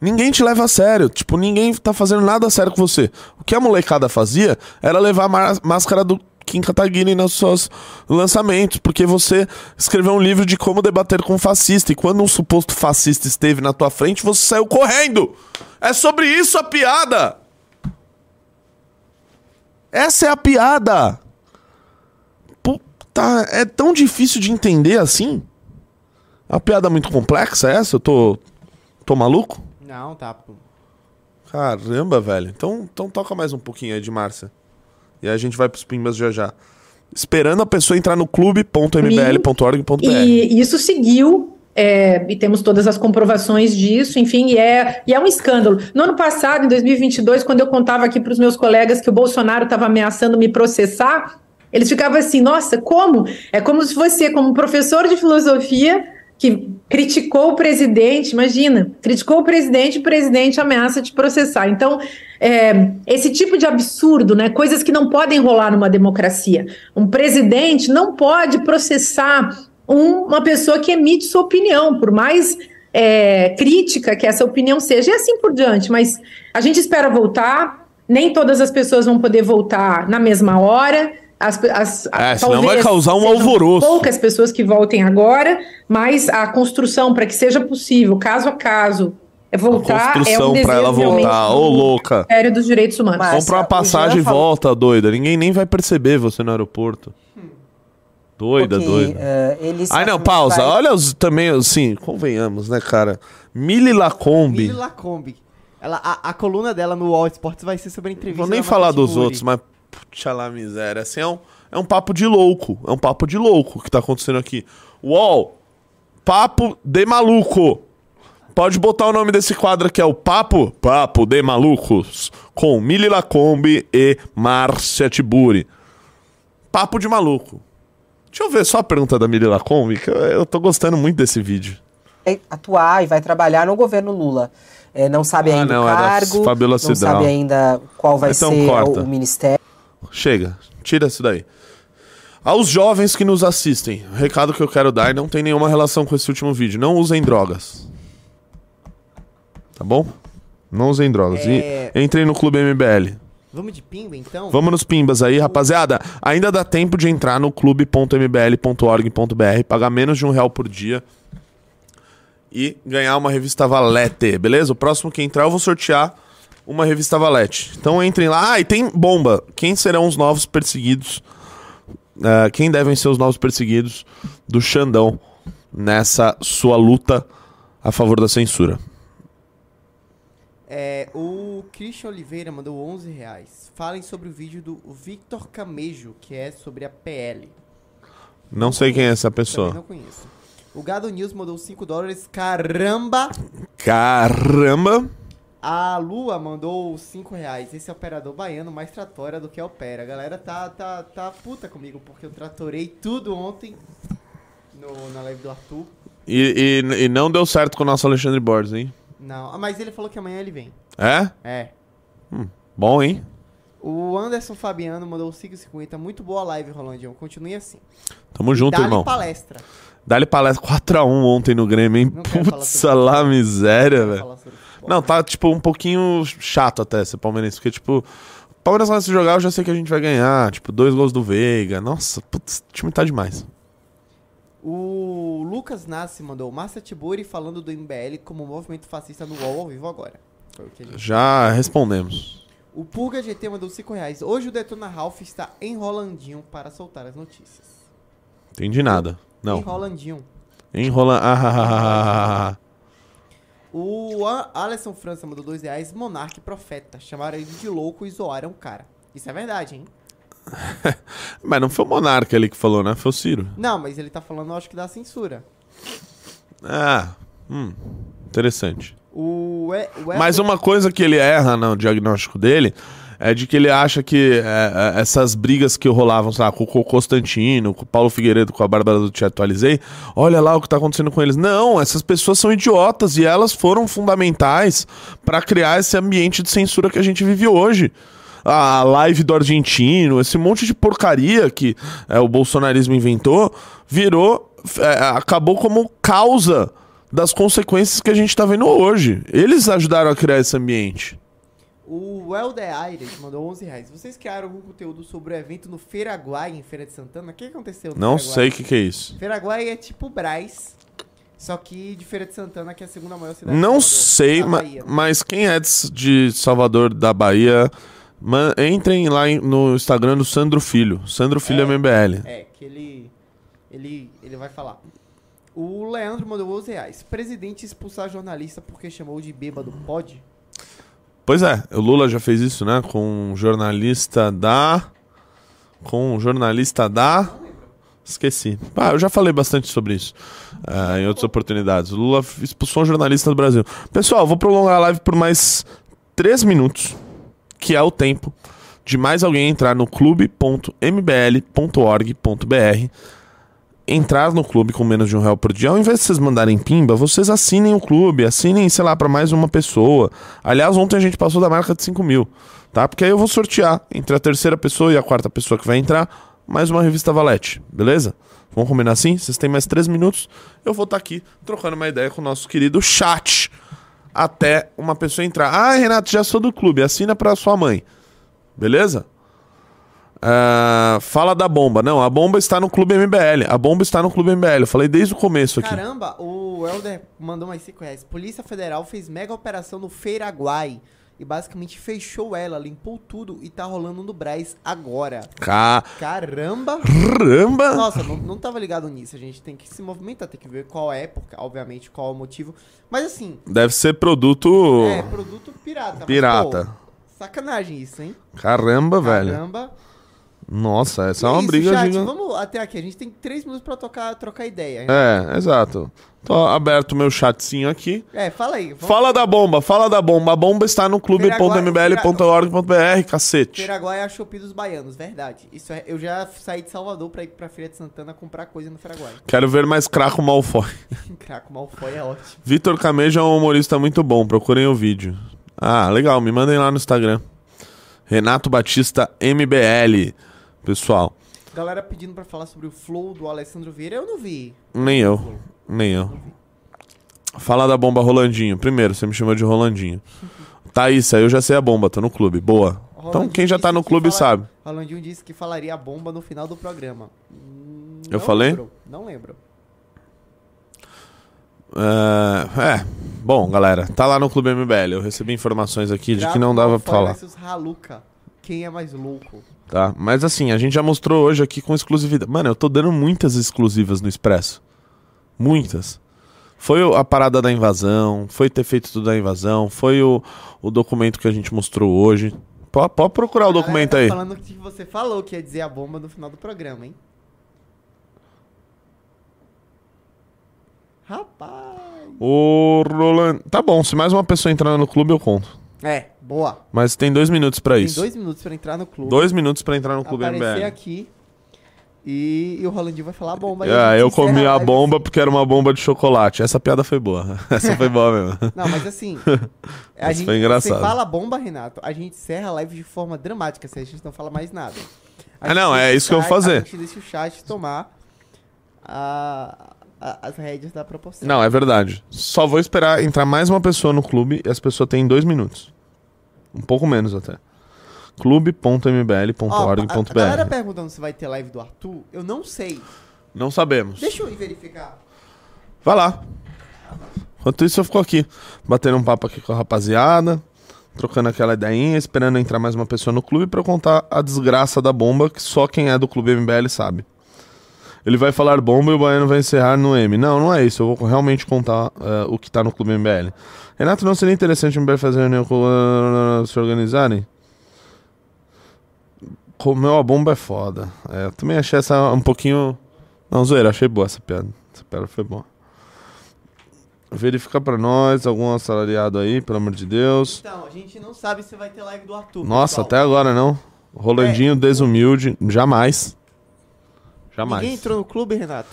Ninguém te leva a sério. Tipo, ninguém tá fazendo nada a sério com você. O que a molecada fazia era levar a má- máscara do Kim Kataguiri nos seus lançamentos, porque você escreveu um livro de como debater com um fascista. E quando um suposto fascista esteve na tua frente, você saiu correndo. É sobre isso a piada. Essa é a piada. Puta, é tão difícil de entender assim? A piada é muito complexa essa? Eu tô. tô maluco? Não, tá. Caramba, velho. Então, então toca mais um pouquinho aí de Márcia. E aí a gente vai pros pimbas já já. Esperando a pessoa entrar no clube.mbl.org.br. E isso seguiu, é, e temos todas as comprovações disso, enfim, e é, e é um escândalo. No ano passado, em 2022, quando eu contava aqui para os meus colegas que o Bolsonaro estava ameaçando me processar, eles ficavam assim: nossa, como? É como se você, como professor de filosofia, que criticou o presidente, imagina, criticou o presidente, o presidente ameaça te processar. Então, é, esse tipo de absurdo, né, coisas que não podem rolar numa democracia. Um presidente não pode processar um- uma pessoa que emite sua opinião, por mais é, crítica que essa opinião seja, e assim por diante. Mas a gente espera voltar, nem todas as pessoas vão poder voltar na mesma hora. As, as, É, senão vai causar um alvoroço. Poucas pessoas que voltem agora, mas a construção para que seja possível, caso a caso, é voltar é um Construção desejo pra ela realmente voltar. Ô, louca. Ministério dos Direitos Humanos. Compra uma passagem e volta, doida. Ninguém nem vai perceber você no aeroporto. Doida, Porque, doida. eh, eles Ai, não, vai- pausa. Olha os, também, assim, convenhamos, né, cara? Mili Lacombe. Mili Lacombe. Ela, a, a coluna dela no All Sports vai ser sobre a entrevista. Vou nem falar Marcia dos outros, mas puxa lá miséria. Assim, é um, é um papo de louco. É um papo de louco que tá acontecendo aqui. UOL, papo de maluco. Pode botar o nome desse quadro aqui, é o Papo, Papo de Malucos, com Mili Lacombe e Márcia Tiburi. Papo de maluco. Deixa eu ver só a pergunta da Mili Lacombe, que eu, eu tô gostando muito desse vídeo. vai atuar e vai trabalhar no governo Lula. É, não sabe Ah, ainda não, o cargo, não Cidral. sabe ainda qual vai Então ser corta. o, ministério. Chega, tira isso daí. Aos jovens que nos assistem, o recado que eu quero dar não tem nenhuma relação com esse último vídeo. Não usem drogas. Tá bom? Não usem drogas. É. E entrem no Clube MBL. Vamos de pimba, então? Vamos nos pimbas aí, rapaziada. Ainda dá tempo de entrar no clube.mbl.org.br, pagar menos de um real por dia e ganhar uma revista Valete, beleza? O próximo que entrar eu vou sortear uma revista Valete. Então entrem lá. Ah, e tem bomba. Quem serão os novos perseguidos? Ah, quem devem ser os novos perseguidos do Xandão nessa sua luta a favor da censura? É, o Christian Oliveira mandou 11 reais. Falem sobre o vídeo do Victor Camejo, que é sobre a PL. Não sei quem é essa Também pessoa. não conheço. O Gado News mandou 5 dólares. Caramba! Caramba! A Lua mandou 5 reais. Esse é operador baiano mais tratora do que opera. A galera tá, tá, tá puta comigo, porque eu tratorei tudo ontem no, na live do Arthur. E, e, e não deu certo com o nosso Alexandre Borges, hein? Não, ah, mas ele falou que amanhã ele vem. É? É. Bom, hein? O Anderson Fabiano mandou 5,50. Muito boa live, Rolandinho. Continue assim. Tamo junto, Dá-lhe irmão. palestra. Dá-lhe palestra 4x1 ontem no Grêmio, hein? Não Putz, lá miséria, velho. Não, tá, tipo, um pouquinho chato até ser palmeirense. Porque, tipo, o Palmeiras vai se jogar, eu já sei que a gente vai ganhar. Tipo, dois gols do Veiga. Nossa, putz, o time tá demais. O Lucas Nassi mandou Márcia Tiburi falando do MBL como movimento fascista no UOL ao vivo agora. Ele... Já respondemos. O Purga GT mandou 5 reais. Hoje o Detona Ralph está enrolandinho para soltar as notícias. Entendi nada. Não. Enrolandinho. Enrola. Ah, ah, ah, ah, ah. O A- Alisson França mandou 2 reais. Monarque Profeta. Chamaram ele de louco e zoaram o cara. Isso é verdade, hein? Mas não foi o Monarca ali que falou, né? Foi o Ciro. Não, mas ele tá falando, acho que da censura. Ah, hum, interessante. O, e, o Mas uma coisa que ele erra no diagnóstico dele é de que ele acha que é, é, essas brigas que rolavam, sei lá, com o Constantino, com o Paulo Figueiredo, com a Bárbara do Te Atualizei, olha lá o que tá acontecendo com eles. Não, essas pessoas são idiotas e elas foram fundamentais para criar esse ambiente de censura que a gente vive hoje. A live do argentino, esse monte de porcaria que é, o bolsonarismo inventou, virou, é, acabou como causa das consequências que a gente tá vendo hoje. Eles ajudaram a criar esse ambiente. O Helder Aires mandou 11 reais. Vocês criaram algum conteúdo sobre o evento no Feiraguai, em Feira de Santana? O que aconteceu Não sei o que, que é isso. Feiraguai é tipo Braz, só que de Feira de Santana, que é a segunda maior cidade Não Salvador, sei, ma- Bahia. mas quem é de Salvador da Bahia, man- entrem lá em- no Instagram do Sandro Filho. Sandro Filho É. MBL. É, que ele, ele, ele vai falar. O Leandro mandou 11 reais. Presidente expulsar jornalista porque chamou de bêbado, pode? Pois é, o Lula já fez isso, né? Com um jornalista da. Com um jornalista da. Esqueci. Ah, eu já falei bastante sobre isso ah, em outras oportunidades. O Lula expulsou um jornalista do Brasil. Pessoal, vou prolongar a live por mais 3 minutos, que é o tempo de mais alguém entrar no clube.mbl.org.br entrar no clube com menos de um real por dia, ao invés de vocês mandarem pimba, vocês assinem o clube, assinem, sei lá, pra mais uma pessoa. Aliás, ontem a gente passou da marca de 5 mil, tá? Porque aí eu vou sortear entre a terceira pessoa e a quarta pessoa que vai entrar mais uma revista Valete, beleza? Vamos combinar assim? Vocês têm mais 3 minutos. Eu vou estar aqui trocando uma ideia com o nosso querido chat até uma pessoa entrar. Ah, Renato, já sou do clube, assina pra sua mãe. Beleza? Ah, fala da bomba. Não, a bomba está no Clube MBL. A bomba está no Clube MBL. Eu falei desde o começo aqui. Caramba, o Helder mandou mais 5 reais. Polícia Federal fez mega operação no Feiraguai e basicamente fechou ela, limpou tudo e tá rolando no Braz agora. Caramba! Caramba! Nossa, não, não tava ligado nisso. A gente tem que se movimentar, tem que ver qual é, porque, obviamente, qual é o motivo. Mas assim, Deve ser produto. é produto pirata. mas, Pirata. pô, sacanagem isso, hein? Caramba, velho. Caramba. Nossa, essa é uma isso, briga chat, gigante. Vamos até aqui. A gente tem 3 minutos pra tocar, trocar ideia. hein? É, exato. Tô aberto o meu chatzinho aqui. É, fala aí. Fala da bomba, fala da bomba. A bomba está no clube.mbl.org.br, cacete. Feiraguai é a Shopee dos baianos, verdade. Isso é, eu já saí de Salvador pra ir pra Feira de Santana comprar coisa no Feiraguai. Quero ver mais craco Malfoy. Craco Malfoy é ótimo. Vitor Camejo é um humorista muito bom, procurem o vídeo. Ah, legal, me mandem lá no Instagram. Renato Batista MBL. Pessoal, Galera pedindo pra falar sobre o flow do Alessandro Vieira, eu não vi. nem eu, nem eu. Fala da bomba Rolandinho. Primeiro, você me chamou de Rolandinho. Thaís, aí eu já sei a bomba, tô no clube. Boa. Então Rolandinho quem já tá no clube fala- sabe. Rolandinho disse que falaria bomba no final do programa. Hum, Eu não falei? lembro, não lembro. É, é. Bom, galera, tá lá no Clube MBL. Eu recebi informações aqui de que não dava pra falar. Haluca. Quem é mais louco? Tá? Mas assim, a gente já mostrou hoje aqui com exclusividade. Mano, eu tô dando muitas exclusivas no Expresso. Muitas. Foi a parada da invasão, foi ter feito tudo da invasão, foi o, o documento que a gente mostrou hoje. Pode, pode procurar o documento tá aí. falando que você falou que ia dizer a bomba no final do programa, hein? Rapaz. O Roland. Tá bom, se mais uma pessoa entrar no clube, eu conto. É, boa. Mas tem dois minutos pra Tem isso. dois minutos pra entrar no clube. Dois minutos pra entrar no clube aparecer MBL. aqui. E, e o Rolandinho vai falar a bomba. gente eu comi a bomba porque era uma bomba de chocolate. Essa piada foi boa. Essa foi boa mesmo. assim. Não, mas assim. a Essa gente, foi engraçado. Você fala bomba, Renato, a gente encerra a live de forma dramática, se a gente não fala mais nada. A Ah, não, é isso que eu vou chat- fazer. A gente deixa o chat tomar a- a- as rédeas da proporção. Não, é verdade. Só vou esperar entrar mais uma pessoa no clube e as pessoas têm dois minutos. Um pouco menos até. Ó, a, galera clube.mbl.org.br. perguntando se vai ter live do Arthur, eu não sei. Não sabemos. Deixa eu ir verificar. Vai lá. Enquanto isso, eu fico aqui, batendo um papo aqui com a rapaziada, trocando aquela ideinha, esperando entrar mais uma pessoa no clube pra eu contar a desgraça da bomba que só quem é do clube MBL sabe. Ele vai falar bomba e o Baiano vai encerrar no M. Não, não é isso. Eu vou realmente contar eh, o que tá no clube MBL. Renato, não seria interessante o MBL fazer reunião com uh, se organizarem? Comeu a bomba é foda. É, eu também achei essa um pouquinho. Não, zoeira, achei boa essa piada. Essa piada foi boa. Verificar pra nós, algum assalariado aí, pelo amor de Deus. Então, a gente não sabe se vai ter live do Arthur. Nossa, pessoal. até agora não. Rolandinho desumilde, jamais. Jamais. Ninguém entrou no clube, Renato?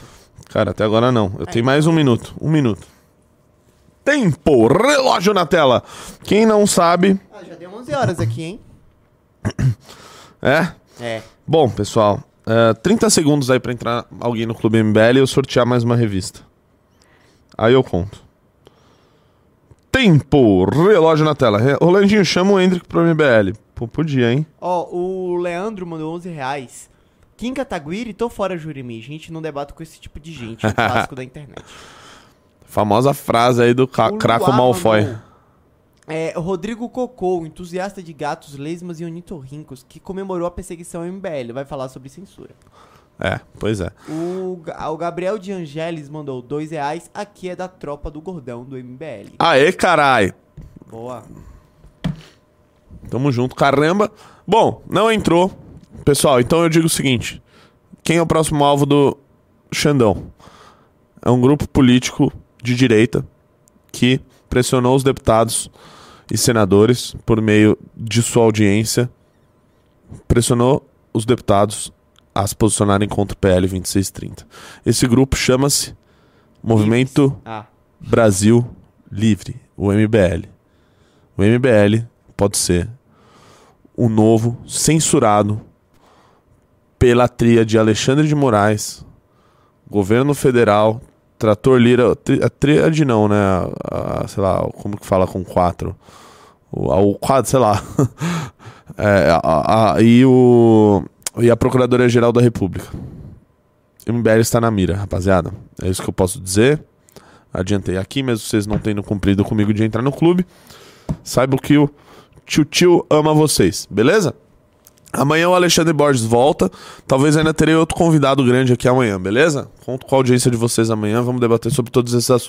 Cara, até agora não. Eu tenho mais um minuto. Um minuto. Tempo! Relógio na tela. Quem não sabe. Ah, já deu 11 horas aqui, hein? É? É. Bom, pessoal. é, 30 segundos aí pra entrar alguém no Clube MBL e eu sortear mais uma revista. Aí eu conto. Tempo! Relógio na tela. Re- Rolandinho, chama o Hendrick pro MBL. Pô, podia, hein? Ó, o Leandro mandou 11 reais. Kim Kataguiri, tô fora, Jurimi. Gente, não debato com esse tipo de gente. É um clássico da internet. Famosa frase aí do ca O Craco Malfoy. mandou, É, Rodrigo Cocô, entusiasta de gatos, lesmas e ornitorrincos, que comemorou a perseguição ao MBL. Vai falar sobre censura. É, pois é. O, o Gabriel de Angeles mandou 2 reais. Aqui é da tropa do gordão do MBL. Aê, carai! Boa. Tamo junto, caramba. Bom, não entrou. Pessoal, então eu digo o seguinte: quem é o próximo alvo do Xandão? É um grupo político de direita que pressionou os deputados e senadores por meio de sua audiência, pressionou os deputados a se posicionarem contra o PL 2630. Esse grupo chama-se Movimento Ah, Brasil Livre, o MBL. O MBL pode ser o novo censurado pela tria de Alexandre de Moraes, governo federal, trator Lira, a tríade não, né? A- a- sei lá, como que fala com quatro? O, a- o quadro, sei lá. É, a- a- e, o, e a Procuradoria-Geral da República. O MBL está na mira, rapaziada. É isso que eu posso dizer adiantei aqui, mesmo vocês não tendo cumprido comigo de entrar no clube, saiba que o tio tio ama vocês, beleza? Amanhã o Alexandre Borges volta. Talvez ainda terei outro convidado grande aqui amanhã, beleza? Conto com a audiência de vocês amanhã. Vamos debater sobre todos esses assuntos.